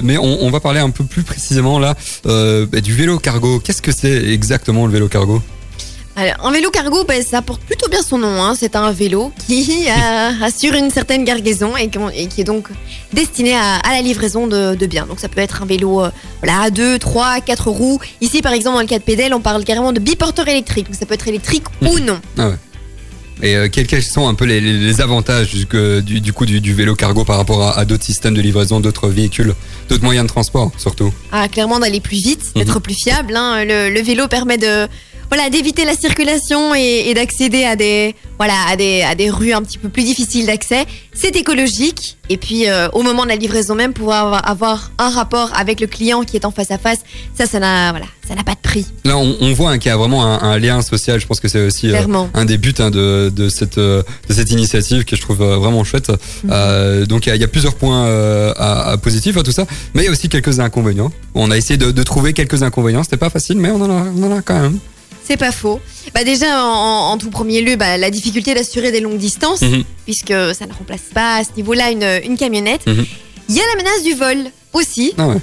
mais on, va parler un peu plus précisément là bah, du vélo cargo. Qu'est-ce que c'est exactement le vélo cargo? Alors, un vélo cargo, ben, ça porte plutôt bien son nom. Hein. C'est un vélo qui euh, assure une certaine gargaison et, qui est donc destiné à, à la livraison de, de biens. Donc ça peut être un vélo euh, voilà, à 2, 3, 4 roues. Ici, par exemple, dans le cas de pédale, on parle carrément de biporteur électrique. Donc ça peut être électrique ou non. Ah ouais. Et euh, quels, quels sont un peu les, avantages du, du, du coup du, du vélo cargo par rapport à, à d'autres systèmes de livraison, d'autres véhicules, d'autres moyens de transport surtout? Ah, clairement d'aller plus vite, Mhm. d'être plus fiable. hein. Le, le vélo permet de voilà d'éviter la circulation et, et d'accéder à des voilà à des à des rues un petit peu plus difficiles d'accès. C'est écologique et puis euh, au moment de la livraison même pouvoir avoir, un rapport avec le client qui est en face à face, ça ça n'a voilà ça n'a pas de prix Là, on, on voit hein, qu'il y a vraiment un, un lien social. Je pense que c'est aussi euh, un des buts hein, de, de, cette, euh, de cette initiative que je trouve vraiment chouette. Mhm. Euh, donc il y, a- il y a plusieurs points à, à positifs à tout ça, mais il y a aussi quelques inconvénients. On a essayé de, de trouver quelques inconvénients. C'était pas facile, mais on en a, on en a quand même. C'est pas faux. Bah déjà en, tout premier lieu, bah, la difficulté d'assurer des longues distances, Mhm. puisque ça ne remplace pas à ce niveau-là une, une camionnette. Mhm. Il y a la menace du vol aussi. Ah ouais.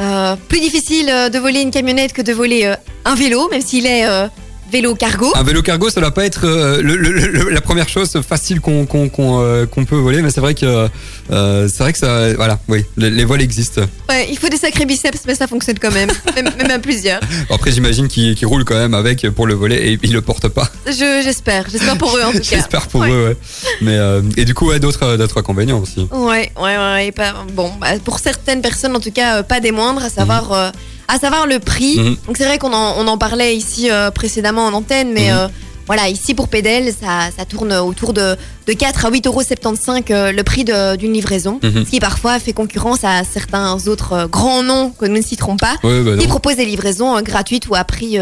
Euh, plus difficile euh, de voler une camionnette que de voler euh, un vélo, même s'il est euh, vélo cargo. Un vélo cargo, ça doit pas être euh, le- le- le- la première chose facile qu'on qu'on qu'on, euh, qu'on peut voler, mais c'est vrai que euh, c'est vrai que ça, voilà, oui, les, les vols existent. Ouais, il faut des sacrés biceps, mais ça fonctionne quand même, même, même à plusieurs. Après, j'imagine qu'ils qu'ils roulent quand même avec pour le voler et ils le portent pas. Je- J'espère, j'espère pour eux en tout cas. J'espère pour Ouais. eux, ouais. Mais euh, et du coup, ouais, d'autres d'autres inconvénients aussi. Ouais, ouais, ouais. et pas- bon, bah, pour certaines personnes, en tout cas, euh, pas des moindres, à savoir, euh, à savoir le prix. Mhm. Donc c'est vrai qu'on en, on en parlait ici euh, précédemment en antenne, mais Mhm. euh, voilà, ici pour Pédel, ça, ça tourne autour de, de 4 à 8,75 euros euh, le prix d'une livraison. Mhm. Ce qui parfois fait concurrence à certains autres grands noms que nous ne citerons pas, bah qui proposent des livraisons gratuites ou à prix,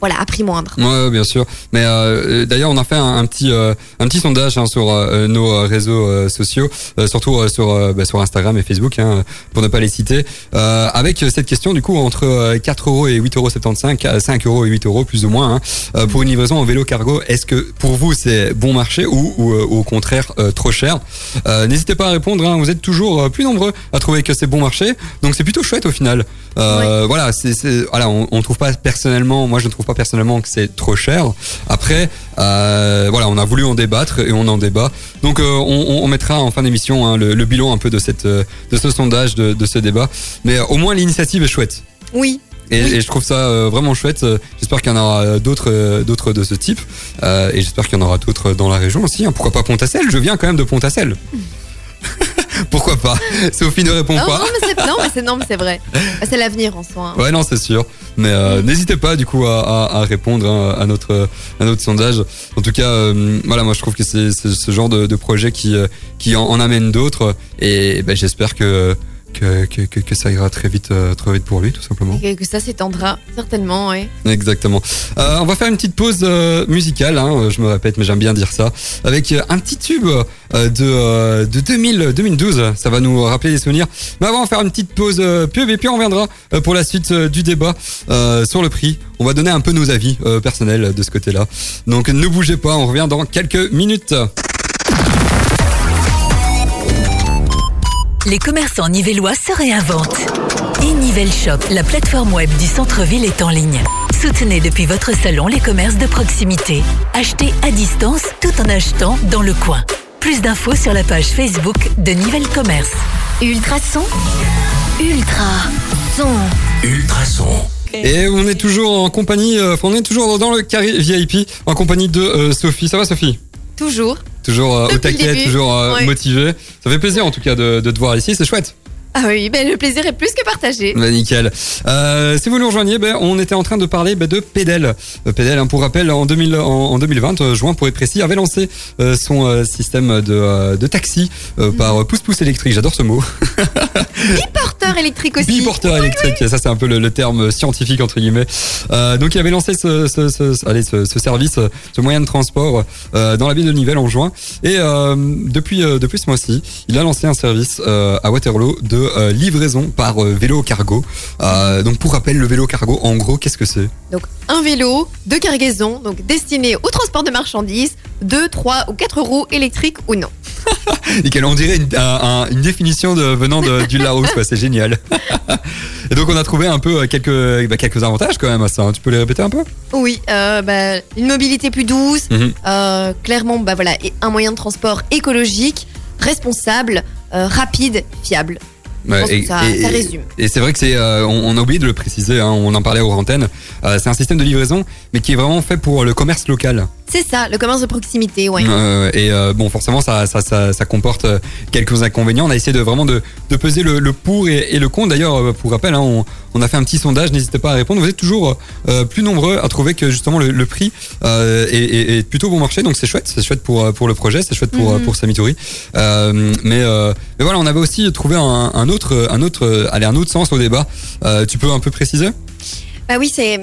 voilà, à prix moindre. Ouais, bien sûr. Mais euh, d'ailleurs, on a fait un, un petit euh, un petit sondage hein, sur euh, nos euh, réseaux euh, sociaux, euh, surtout euh, sur euh, bah, sur Instagram et Facebook, hein, pour ne pas les citer, euh, avec cette question du coup entre euh, 4 euros et 8,75 euros, 5 euros et 8 euros plus ou moins, hein, euh, pour une livraison en vélo cargo. Est-ce que pour vous c'est bon marché ou, ou, euh, au contraire euh, trop cher? Euh, N'hésitez pas à répondre. hein, vous êtes toujours euh, plus nombreux à trouver que c'est bon marché, donc c'est plutôt chouette au final. Euh, Voilà, c'est- voilà, on, on trouve pas personnellement, moi je ne trouve pas personnellement que c'est trop cher. Après, euh, voilà, on a voulu en débattre et on en débat. Donc euh, on, on mettra en fin d'émission hein, le, le bilan un peu de cette euh, de ce sondage, de, de ce débat. Mais au moins l'initiative est chouette. Oui, Et, Oui. et je trouve ça vraiment chouette. J'espère qu'il y en aura d'autres, d'autres de ce type. Et j'espère qu'il y en aura d'autres dans la région aussi. hein. Pourquoi pas Pont-à-Celle? Je viens quand même de Pont-à-Celle. Pourquoi pas? Sophie ne répond non, pas. non, mais c'est non, mais c'est vrai. C'est l'avenir en soi. hein. Ouais, non, c'est sûr. Mais euh, n'hésitez pas du coup à, à- à répondre hein, à notre à notre sondage. En tout cas, euh, voilà, moi je trouve que c'est c'est ce genre de, de projet qui euh, qui en, en amène d'autres. Et ben, j'espère que que, que que que ça ira très vite euh, très vite pour lui, tout simplement. Et que ça s'étendra, certainement, oui. Exactement. Euh, on va faire une petite pause euh, musicale, hein, je me répète, mais j'aime bien dire ça, avec un petit tube de, de 2000, 2012. Ça va nous rappeler des souvenirs. Mais avant, on va faire une petite pause pub et puis on reviendra pour la suite du débat euh, sur le prix. On va donner un peu nos avis euh, personnels de ce côté-là. Donc ne bougez pas, on revient dans quelques minutes. Les commerçants nivellois se réinventent. E-Nivelle Shop, la plateforme web du centre-ville est en ligne. Soutenez depuis votre salon les commerces de proximité. Achetez à distance tout en achetant dans le coin. Plus d'infos sur la page Facebook de Nivelle Commerce. Ultrason. Ultra. Son. Ultrason. Et on est toujours en compagnie, euh, on est toujours dans le carré VIP en compagnie de euh, Sophie. Ça va Sophie? Toujours. Toujours euh, au taquet, toujours euh, Ouais. motivé. Ça fait plaisir en tout cas de, de te voir ici, c'est chouette. Ah oui, ben, le plaisir est plus que partagé. Bah, nickel. Euh, si vous nous rejoignez, ben, on était en train de parler ben, de Pédel. Euh, Pédel, hein, pour rappel, en, 2000, en, en 2020, euh, juin pour être précis, avait lancé euh, son euh, système de, de taxi euh, par pouce-pouce électrique. J'adore ce mot. Porteur électrique aussi. Biporteur électrique, ça c'est un peu le, le terme scientifique entre guillemets. Donc il avait lancé ce, ce, ce, ce- allez, ce, ce service, ce moyen de transport dans la ville de Nivelles en juin. Et depuis depuis ce mois-ci, il a lancé un service à Waterloo de euh, livraison par euh, vélo cargo. Euh, donc pour rappel, le vélo cargo, en gros, qu'est-ce que c'est? Donc un vélo de cargaison, donc destiné au transport de marchandises, 2, 3 ou 4 roues électriques ou non. Nickel, on dirait une, un- un- une définition de, venant de, du Larousse. C'est génial. Et donc on a trouvé un peu euh, quelques bah, quelques avantages quand même à ça. hein. Tu peux les répéter un peu? Oui, euh, bah, une mobilité plus douce, Mhm. euh, clairement, bah voilà, et un moyen de transport écologique, responsable, euh, rapide, fiable. Ouais, pense que et- ça, et- ça résume. Et c'est vrai que c'est, euh, on, on a oublié de le préciser, hein, on en parlait aux antennes. Euh, c'est un système de livraison, mais qui est vraiment fait pour le commerce local. C'est ça, le commerce de proximité, ouais. Euh, et euh, bon, forcément, ça, ça, ça, ça comporte euh, quelques inconvénients. On a essayé de vraiment de, de peser le, le pour et, et le contre. D'ailleurs, euh, pour rappel, hein, on, on a fait un petit sondage. N'hésitez pas à répondre. Vous êtes toujours euh, plus nombreux à trouver que justement le, le prix est, est- est plutôt bon marché. Donc c'est chouette, c'est chouette pour pour le projet, c'est chouette pour Mhm. euh, pour Samitori. Euh, mais mais voilà, on avait aussi trouvé un, un autre un autre allez un autre sens au débat. Tu peux un peu préciser? Bah oui, c'est.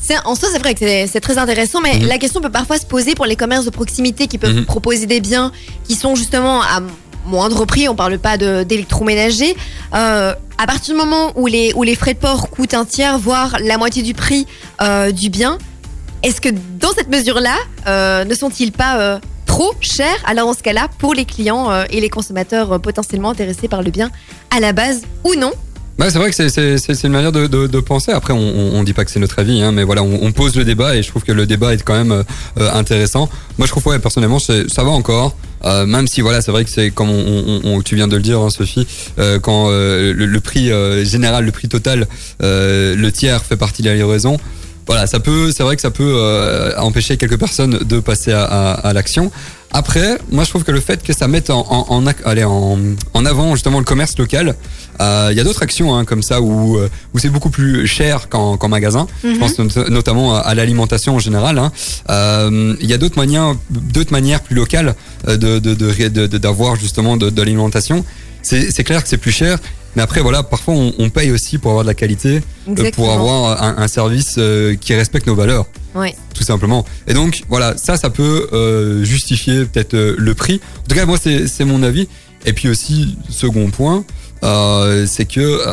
C'est- En soi, c'est vrai que c'est- très intéressant, mais Mhm. la question peut parfois se poser pour les commerces de proximité qui peuvent Mhm. proposer des biens qui sont justement à moindre prix. On parle pas d'électroménager. Euh, à partir du moment où les, où les frais de port coûtent un tiers, voire la moitié du prix euh, du bien, est-ce que dans cette mesure-là, euh, ne sont-ils pas trop chers? Alors dans ce cas-là, pour les clients et les consommateurs potentiellement intéressés par le bien à la base ou non? Bah, c'est vrai que c'est- une manière de, de, de penser. Après, on, on, dit pas que c'est notre avis, hein, mais voilà, on, on pose le débat et je trouve que le débat est quand même euh, euh, intéressant. Moi, je trouve ouais, personnellement, ça va encore. Euh, même si voilà, c'est vrai que c'est comme on, on- tu viens de le dire, hein, Sophie, euh, quand euh, le, le prix euh, général, le prix total, le tiers fait partie de la livraison. Voilà, ça peut, c'est vrai que ça peut euh, empêcher quelques personnes de passer à, à, à l'action. Après, moi je trouve que le fait que ça mette en, en, en, allez, en, en avant justement le commerce local, euh, il y a d'autres actions hein, comme ça où, euh, où c'est beaucoup plus cher qu'en qu'en magasin. Je Mhm. pense not- notamment à, à l'alimentation en général. hein. Euh, Il y a d'autres manières, d'autres manières plus locales euh, de de- de ré- de- de- d'avoir justement de, de l'alimentation. C'est c'est clair que c'est plus cher, mais après voilà, parfois on, on paye aussi pour avoir de la qualité, euh, pour avoir un, un service euh, qui respecte nos valeurs Ouais. tout simplement. Et donc voilà, ça, ça peut euh, justifier peut-être le prix. En tout cas, moi, c'est mon avis. Et puis aussi, second point, c'est que,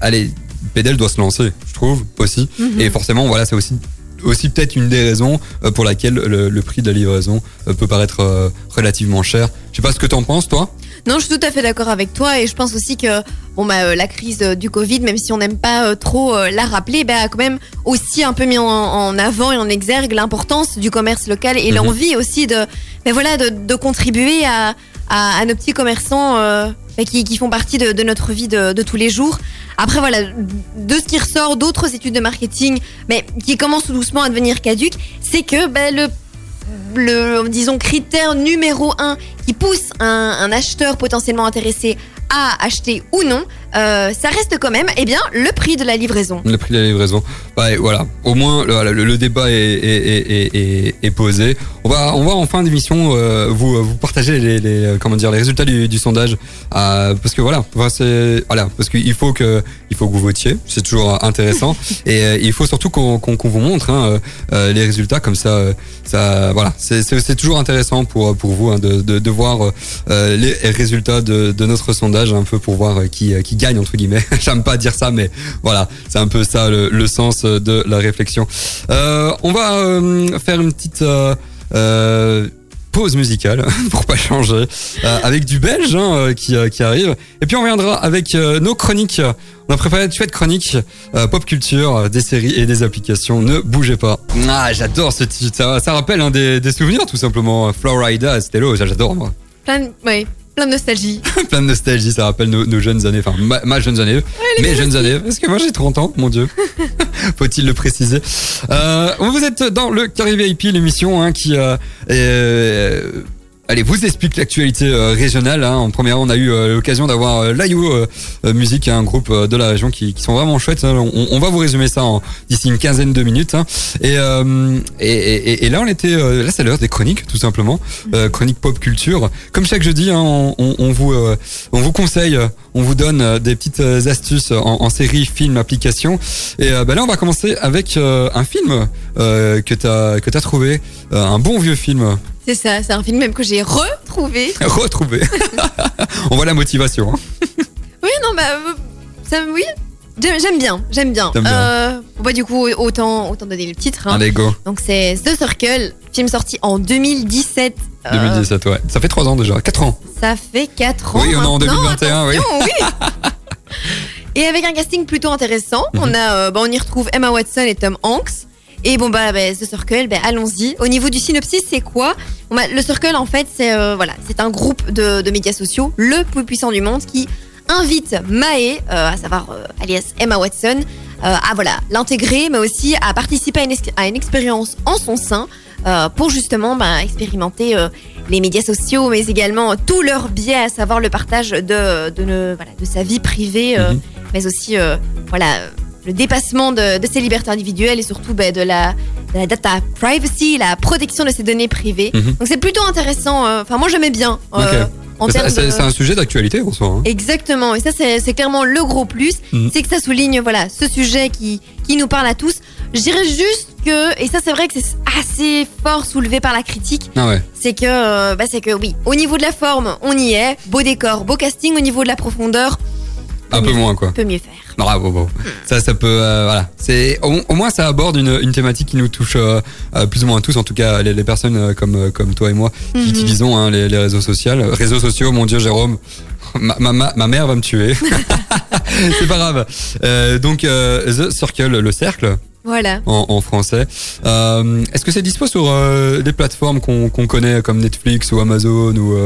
allez, Pédel doit se lancer, je trouve aussi. Mhm. Et forcément, voilà, c'est aussi aussi peut-être une des raisons pour laquelle le, le prix de la livraison peut paraître relativement cher. Je sais pas ce que t'en penses, toi. Non, je suis tout à fait d'accord avec toi et je pense aussi que bon bah euh, la crise euh, du Covid, même si on n'aime pas euh, trop la rappeler, bah, a quand même aussi un peu mis en, en avant et en exergue l'importance du commerce local et Mhm. l'envie aussi de ben voilà de, de contribuer à, à, à nos petits commerçants euh, bah, qui, qui font partie de, de notre vie de, de tous les jours. Après voilà, de ce qui ressort d'autres études de marketing, mais qui commencent tout doucement à devenir caduques, c'est que bah, le le disons critère numéro un qui pousse un, un acheteur potentiellement intéressé à acheter ou non, euh, ça reste quand même eh bien le prix de la livraison. Le prix de la livraison. Ouais, voilà. Au moins, le, le- le débat est, est, est, est, est posé. On va, on va en fin d'émission euh, vous, vous partager les, les, euh, comment dire, les résultats du, du sondage. Euh, parce que voilà, enfin, voilà, parce qu'il faut que, il faut que vous votiez. C'est toujours intéressant. Et il faut surtout qu'on, vous montre hein, les résultats comme ça. ça, voilà, c'est, toujours intéressant pour, pour vous hein, de, de, de voir les résultats de, de notre sondage un peu pour voir qui, qui gagne entre guillemets. J'aime pas dire ça, mais voilà, c'est un peu ça le, sens de la réflexion. Euh, on va euh, faire une petite euh, pause musicale pour pas changer avec du belge hein, qui, qui arrive. Et puis on reviendra avec nos chroniques. On a préparé de chouettes chroniques euh, pop culture, des séries et des applications. Ne bougez pas. Ah, j'adore ce titre. Ça, ça rappelle hein, des, souvenirs tout simplement. Florida, Stello, j'adore moi. Plein plein de nostalgie. Plein de nostalgie, ça rappelle nos, nos jeunes années, enfin ma, ma jeunes années, mes jeunes années, parce que moi j'ai 30 ans, mon dieu. Faut-il le préciser euh, Vous êtes dans le Carré VIP, l'émission hein, qui euh, est- Allez, vous explique l'actualité euh, régionale. hein. En première, on a eu euh, l'occasion d'avoir euh, l'Ayo euh, Musique, un groupe de la région qui, qui sont vraiment chouettes. hein. On, on va vous résumer ça en- d'ici une quinzaine de minutes. hein. Et, euh, et, et- et là, on était, là, c'est l'heure des chroniques, tout simplement, euh, chroniques pop culture. Comme chaque jeudi, hein, on, on- on vous, on vous conseille, on vous donne des petites astuces en, en série, film, application. Et bah là, on va commencer avec un film euh, que t'as que t'as trouvé, un bon vieux film C'est ça, c'est un film même que j'ai retrouvé. retrouvé. on voit la motivation. hein. Oui, non, bah, euh, ça, oui, j'aime bien, j'aime bien. Bien. Euh, bah, du coup, autant, autant donner le titre. hein. Allez go. Donc, c'est The Circle, film sorti en 2017. Euh, 2017, ouais. Ça fait 3 ans déjà, 4 ans. ça fait 4 ans. Oui, on est en maintenant, 2021, oui. Et avec un casting plutôt intéressant, Mhm. on a, euh, bah, on y retrouve Emma Watson et Tom Hanks. Et bon bah, bah, The Circle, bah, allons-y. Au niveau du synopsis, c'est quoi Bon, bah, Le Circle, en fait, c'est euh, voilà, c'est un groupe de, de médias sociaux, le plus puissant du monde, qui invite Mae, euh, à savoir euh, alias Emma Watson, euh, à voilà l'intégrer, mais aussi à participer à une, ex- à une expérience en son sein pour justement ben, expérimenter les médias sociaux, mais également tous leurs biais, à savoir le partage de, de, ne- voilà, de sa vie privée, Mhm. mais aussi voilà le dépassement de, de ses libertés individuelles et surtout ben, de, la, de la data privacy, la protection de ses données privées. Mhm. Donc c'est plutôt intéressant. euh, Enfin, moi j'aimais bien. euh, en C'est de- un sujet d'actualité en soi. hein. Exactement, et ça c'est clairement le gros plus, Mhm. c'est que ça souligne voilà ce sujet qui, qui nous parle à tous. Je dirais juste que, et ça c'est vrai que c'est assez fort soulevé par la critique, Ah ouais. c'est que, euh, bah, c'est que oui, au niveau de la forme, on y est, beau décor, beau casting, au niveau de la profondeur, Un peu moins quoi. peut mieux faire. Bravo, bon. Ça, ça peut, euh, voilà. C'est au, au moins ça aborde une, une thématique qui nous touche euh, euh, plus ou moins tous, en tout cas les, les personnes comme comme toi et moi qui Mhm. utilisons hein, les, les réseaux sociaux. Réseaux sociaux, mon Dieu, Jérôme. Ma, ma, ma, mère va me tuer. C'est pas grave. Euh, donc The Circle, le cercle Voilà. en, en français. Est-ce que c'est dispo sur des plateformes qu'on connaît comme Netflix ou Amazon ou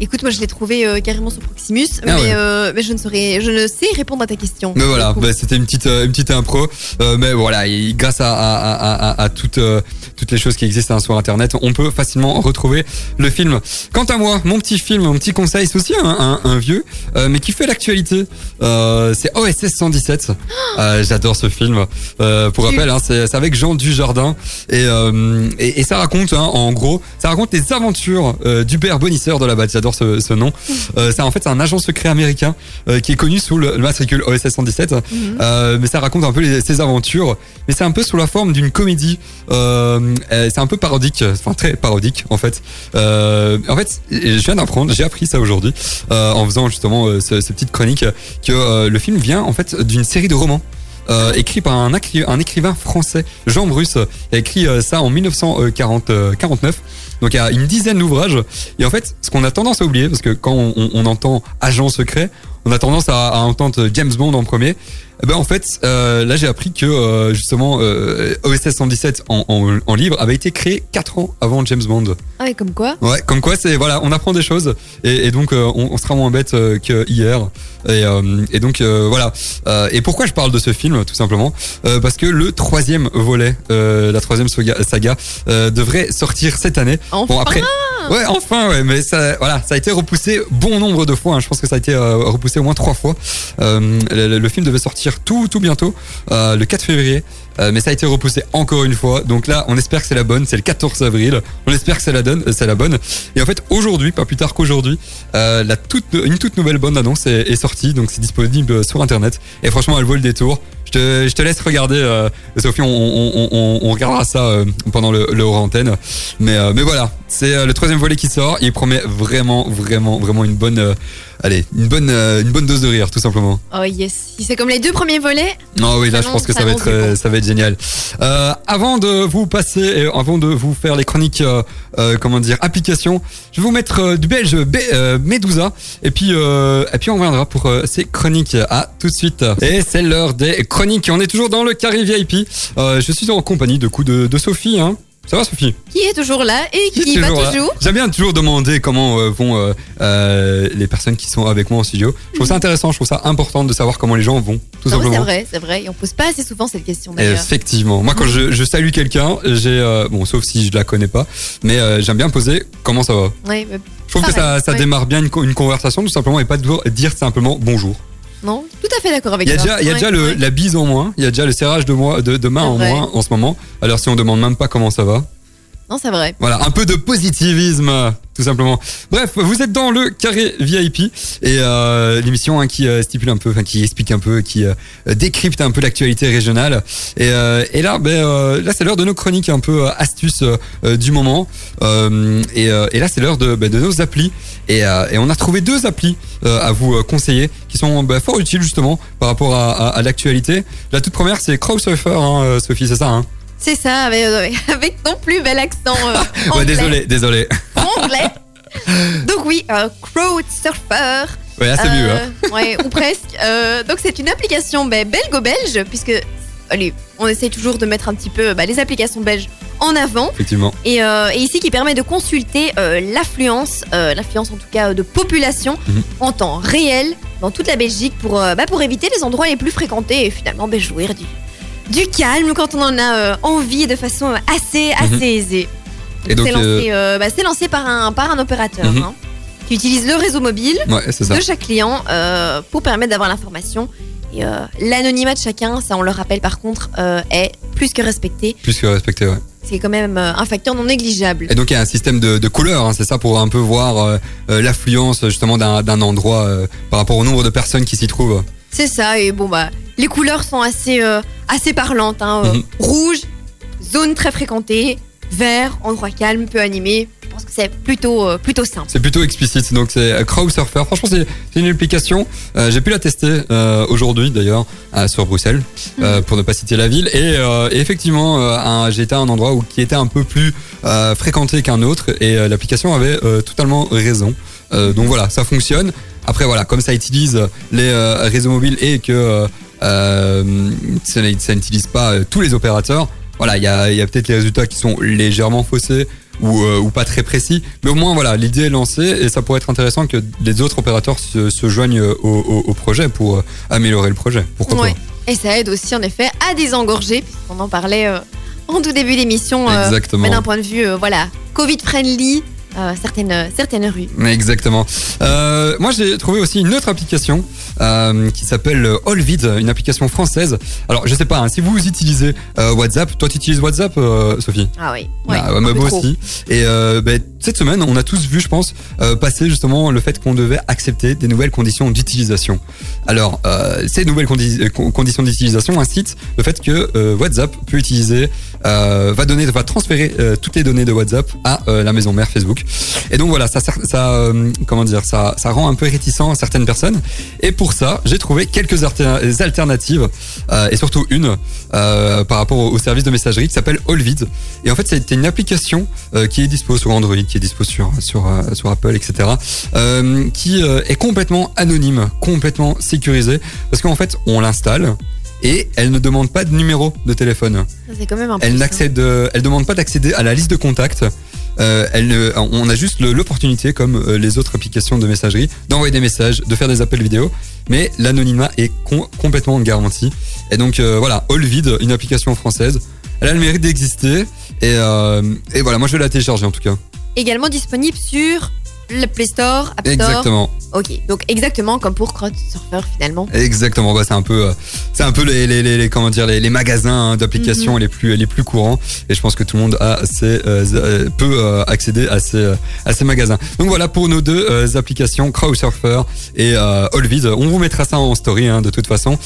Écoute, moi je l'ai trouvé euh, carrément sur Proximus, mais, Ah ouais. euh, mais je ne saurais, je ne sais répondre à ta question. Mais voilà, bah, c'était une petite euh, une petite impro. Euh, mais voilà, et grâce à, à, à, à, à toutes toutes les choses qui existent hein, sur Internet, on peut facilement retrouver le film. Quant à moi, mon petit film, mon petit conseil, c'est aussi un, un, un vieux, mais qui fait l'actualité. C'est OSS 117. Euh, J'adore ce film. Pour rappel, hein, c'est avec Jean Dujardin et, et et ça raconte, hein, en gros, ça raconte les aventures d'Hubert Bonisseur de la base. J'adore ce, ce nom. Euh, c'est en fait c'est un agent secret américain euh, qui est connu sous le, le matricule OSS 117. Mhm. Euh, mais ça raconte un peu les- ses aventures. Mais c'est un peu sous la forme d'une comédie. Euh, c'est un peu parodique, enfin très parodique en fait. En fait, je viens d'apprendre, j'ai appris ça aujourd'hui en faisant justement euh, ce, ce petite chronique que le film vient en fait d'une série de romans. Euh, écrit par un, écri- un écrivain français, Jean Bruce, a écrit euh, ça en 1949. Donc il y a une dizaine d'ouvrages. Et en fait, ce qu'on a tendance à oublier, parce que quand on, entend agent secret, on a tendance à entendre James Bond en premier. Eh ben en fait, euh, là j'ai appris que euh, justement euh, OSS 117 en, en, en livre avait été créé 4 ans avant James Bond. Ah ouais, comme quoi Ouais, comme quoi c'est voilà, on apprend des choses et, et donc on, on sera moins bête que hier. Et, et donc voilà. Et pourquoi je parle de ce film tout simplement? Parce que le troisième volet, la troisième saga, saga devrait sortir cette année. Enfin Bon après, ouais, enfin, ouais, mais ça, voilà, ça a été repoussé bon nombre de fois. hein. Je pense que ça a été repoussé au moins trois fois. Le, le film devait sortir tout, tout bientôt, euh, le 4 février. Euh, mais ça a été repoussé encore une fois. Donc là, on espère que c'est la bonne. C'est le 14 avril. On espère que c'est la, donne, la bonne. Et en fait, aujourd'hui, pas plus tard qu'aujourd'hui, euh, une toute nouvelle bonne annonce est, est sortie. Donc c'est disponible sur Internet. Et franchement, elle vaut le détour. Je te, je te laisse regarder, euh, Sophie. On, on, on, on- on regardera ça euh, pendant le, le hors antenne. Mais, euh, mais voilà, c'est euh, le troisième volet qui sort. Il promet vraiment, vraiment, vraiment une bonne, allez, une bonne, une bonne dose de rire, tout simplement. Oh yes. C'est comme les deux premiers volets, Non, oui, là, je pense que ça va être, annonce du bon. ça va être génial. Avant de vous passer, et avant de vous faire les chroniques, comment dire, applications, je vais vous mettre du belge B- Medusa, et puis, et puis on reviendra pour ces chroniques. À tout de suite. Et c'est l'heure des chroniques. On est toujours dans le carré VIP. Euh, je suis en compagnie de coup de, de Sophie. Hein. Ça va, Sophie? Qui est toujours là et Qui va toujours J'aime bien toujours demander comment euh, vont euh, euh, les personnes qui sont avec moi en studio. Je trouve ça intéressant, je trouve ça important de savoir comment les gens vont, tout Non, simplement. C'est vrai, c'est vrai. Et on pose pas assez souvent cette question d'ailleurs. Effectivement. Moi, quand je, je salue quelqu'un, j'ai bon, sauf si je la connais pas, mais j'aime bien poser comment ça va. Ouais, Je trouve que ça, Pareil, ça ouais. démarre bien une, une conversation, tout simplement, et pas toujours dire simplement bonjour. Non, tout à fait d'accord avec Il y a toi. déjà, il y a déjà le, la bise en moins, il y a déjà le serrage de, moi, de, de main en vrai. moins en ce moment. Alors si on demande même pas comment ça va, Non, c'est vrai. Voilà, un peu de positivisme, tout simplement. Bref, vous êtes dans le carré VIP et euh, l'émission hein, qui euh, stipule un peu, qui explique un peu, qui euh, décrypte un peu l'actualité régionale. Et, là, ben, là c'est l'heure de nos chroniques un peu astuces du moment. Et, là, c'est l'heure de, ben, nos applis. Et, on a trouvé deux applis à vous conseiller qui sont ben, fort utiles justement par rapport à, l'actualité. La toute première, c'est Crowdsurfer, hein, Sophie, c'est ça. Hein? C'est ça, avec, euh, avec ton plus bel accent euh, ouais, anglais. désolé, désolé. anglais. Donc oui, euh, Crowd Surfer. Ouais, c'est mieux. Hein. Euh, Ouais, ou presque. Donc c'est une application ben, belgo-belge, puisque allez, on essaye toujours de mettre un petit peu bah, les applications belges en avant. Effectivement. Et, euh, et ici qui permet de consulter euh, l'affluence, euh, l'affluence en tout cas de population Mhm. en temps réel. dans toute la Belgique pour, bah, pour éviter les endroits les plus fréquentés et finalement bah, jouir du, du calme quand on en a euh, envie de façon assez, assez Mhm. aisée. Et donc, c'est lancé, euh, bah, c'est lancé par un, par un opérateur Mhm. hein, qui utilise le réseau mobile Ouais, c'est ça. de chaque client euh, pour permettre d'avoir l'information. Et euh, l'anonymat de chacun, ça on le rappelle par contre, euh, est plus que respecté. Plus que respecté, ouais. C'est quand même euh, un facteur non négligeable. Et donc il y a un système de, de couleurs, hein, c'est ça, pour un peu voir euh, euh, l'affluence justement d'un d'un endroit euh, par rapport au nombre de personnes qui s'y trouvent. C'est ça, et bon bah les couleurs sont assez, euh, assez parlantes. hein, euh, Mhm. Rouge, zone très fréquentée, vert, endroit calme, peu animé. Je pense que c'est plutôt, euh, plutôt simple. C'est plutôt explicite, donc c'est euh, Crowdsurfer. Franchement, c'est une application. euh, J'ai pu la tester aujourd'hui d'ailleurs sur Bruxelles, euh, pour ne pas citer la ville. Et, et effectivement, été à un endroit où qui était un peu plus fréquenté qu'un autre, et l'application avait totalement raison. Donc voilà, ça fonctionne. Après voilà, comme ça utilise les réseaux mobiles et que euh, ça, ça n'utilise pas euh, tous les opérateurs. Voilà, il y a, il y a peut-être les résultats qui sont légèrement faussés ou, euh, ou pas très précis, mais au moins voilà, l'idée est lancée et ça pourrait être intéressant que les autres opérateurs se, se joignent au, au- au projet pour améliorer le projet. Pourquoi Ouais. Et ça aide aussi en effet à désengorger, puisqu'on en parlait euh, en tout début d'émission. pas Exactement. mais d'un point de vue, voilà, Covid-friendly, euh, certaines, certaines rues. Exactement. Euh, moi, j'ai trouvé aussi une autre application euh, qui s'appelle Allvid, une application française. Alors, je sais pas hein, si vous utilisez euh, WhatsApp. Toi, tu utilises WhatsApp, euh, Sophie? Ah oui, ouais, Ah, ouais, moi aussi. Et euh, ben, cette semaine, on a tous vu, je pense, euh, passer justement le fait qu'on devait accepter des nouvelles conditions d'utilisation. Alors, euh, ces nouvelles condi- euh, con- conditions d'utilisation incitent le fait que euh, WhatsApp peut utiliser, euh, va donner, va transférer euh, toutes les données de WhatsApp à euh, la maison mère Facebook. Et donc voilà, ça, ça, euh, comment dire, ça, ça rend un peu réticent certaines personnes. Et pour ça, j'ai trouvé quelques alter- alternatives euh, et surtout une euh, par rapport au, au service de messagerie qui s'appelle Allvid. Et en fait, c'était une application euh, qui est dispo sur Android, qui est dispo sur sur euh, sur Apple, etc. euh, qui euh, est complètement anonyme, complètement sécurisée, parce qu'en fait, on l'installe et elle ne demande pas de numéro de téléphone. C'est quand même un Elle plus, hein. n'accède, euh, elle demande pas d'accéder à la liste de contacts. Euh, elle, on a juste l'opportunité, comme euh, les autres applications de messagerie, d'envoyer des messages, de faire des appels vidéo, mais l'anonymat est com- complètement garanti. Et donc euh, voilà, Allvid, une application française, elle a le mérite d'exister. Euh, et voilà, moi je vais la télécharger en tout cas. Également disponible sur le Play Store, App Store. Exactement, Ok, donc exactement comme pour Crowdsurfer finalement. exactement. Bah, c'est un peu, euh, c'est un peu les, les, les, comment dire, les, les magasins hein, d'applications les plus, les plus courants. Et je pense que tout le monde a ces, euh, euh, peut euh, accéder à ces, à ces magasins. Donc voilà pour nos deux applications, Crowdsurfer et Allvid. On vous mettra ça en story hein, de toute façon.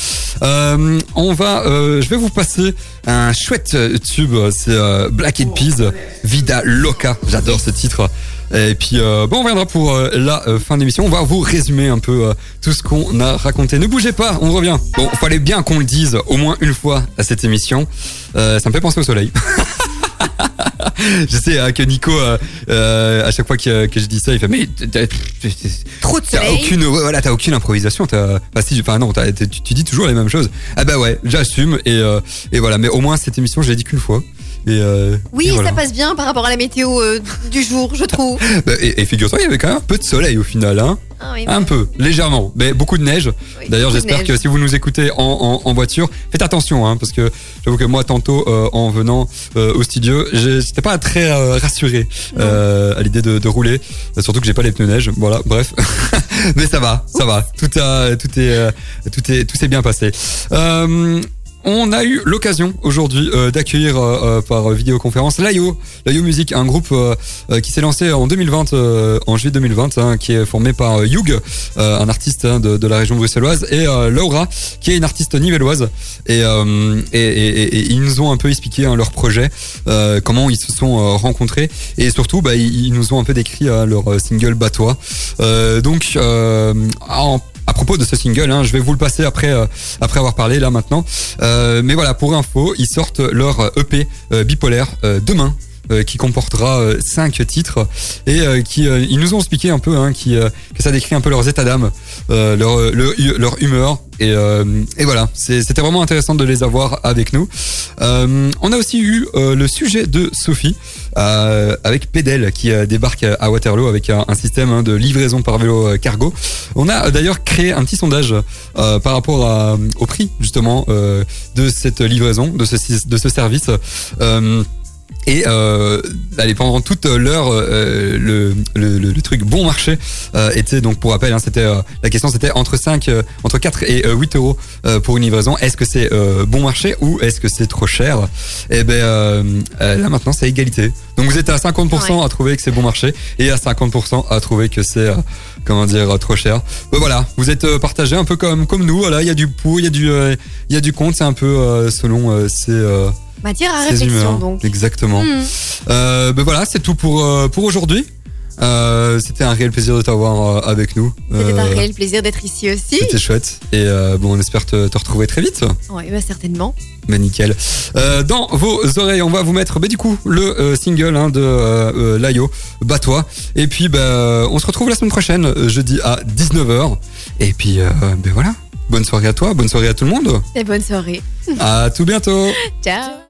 On va, je vais vous passer un chouette tube. C'est Black Eyed Peas, Vida Loca. J'adore ce titre. Et puis, euh, bon, on reviendra pour euh, la euh, fin d'émission. On va vous résumer un peu tout ce qu'on a raconté. Ne bougez pas, on revient. Bon, fallait bien qu'on le dise au moins une fois à cette émission. Ça me fait penser au soleil. je sais hein, que Nico, euh, euh, à chaque fois que, que je dis ça, il fait mais Trop de T'as soleil. aucune, voilà, t'as aucune improvisation. T'as, enfin, si, enfin non, t'as- tu, tu dis toujours les mêmes choses. Ah bah ouais, j'assume et euh, et voilà. Mais au moins cette émission, je l'ai dit qu'une fois. Et, euh, Oui, et voilà. ça passe bien par rapport à la météo euh, du jour, je trouve. Bah, Et, et figure-toi, il y avait quand même un peu de soleil au final, hein. Ah oui, Un peu, légèrement, mais beaucoup de neige. oui, D'ailleurs, j'espère que si vous nous écoutez en, en, en voiture, faites attention, hein, parce que j'avoue que moi, tantôt, euh, en venant au studio, j'étais pas très rassuré à l'idée de, de rouler, surtout que j'ai pas les pneus neige. Voilà, bref, mais ça va, ça va. Tout a, tout est, tout est, tout s'est bien passé. Euh, on a eu l'occasion aujourd'hui euh, d'accueillir euh, euh, par vidéoconférence Layo, Layo Music, un groupe qui s'est lancé en 2020, euh, en juillet 2020, hein, qui est formé par Hugh, un artiste hein, de, la région bruxelloise, et Laura, qui est une artiste nivelloise. Et, ils nous ont un peu expliqué hein, leur projet, comment ils se sont rencontrés, et surtout, bah, ils, nous ont un peu décrit hein, leur single Batois. Donc, propos de ce single, hein, je vais vous le passer après, euh, après avoir parlé là maintenant. Euh, mais voilà, pour info, ils sortent leur EP euh, bipolaire euh, demain. qui comportera cinq titres et qui ils nous ont expliqué un peu hein, qui, que ça décrit un peu leurs états d'âme leur, leur humeur et, et voilà c'était vraiment intéressant de les avoir avec nous on a aussi eu le sujet de Sophie euh, avec Pedel qui euh, débarque à Waterloo avec un, un système hein, de livraison par vélo euh, cargo. On a euh, d'ailleurs créé un petit sondage euh, par rapport au prix justement euh, de cette livraison, de ce service. Euh, et euh, allez, pendant toute l'heure, euh, le, le, le- le truc bon marché euh, était donc pour rappel, hein, c'était euh, la question c'était entre 5, euh, entre 4 et euh, 8 euros euh, pour une livraison. Est-ce que c'est euh, bon marché ou est-ce que c'est trop cher? Et ben euh, euh, là maintenant c'est égalité. Donc vous êtes à 50% à trouver que c'est bon marché et à 50% à trouver que c'est euh, comment dire euh, trop cher. Ben voilà, vous êtes euh, partagés un peu comme comme nous. Voilà, il y a du pour, il y a du euh, il y a du contre. C'est un peu euh, selon euh, ces euh, Matière à réflexion, humeurs. donc. Exactement. Hmm. Euh, ben voilà, c'est tout pour euh, pour aujourd'hui. Euh, c'était un réel plaisir de t'avoir avec nous. C'était un réel plaisir d'être ici aussi. C'était chouette. Et bon, on espère te, te retrouver très vite. Oui, bah, certainement. Mais nickel. Dans vos oreilles, on va vous mettre bah, du coup le single hein, de Layo, Bats-toi. Et puis bah, on se retrouve la semaine prochaine, jeudi à 19h. Et puis ben voilà. Bonne soirée à toi, bonne soirée à tout le monde. Et bonne soirée. À tout bientôt. Ciao.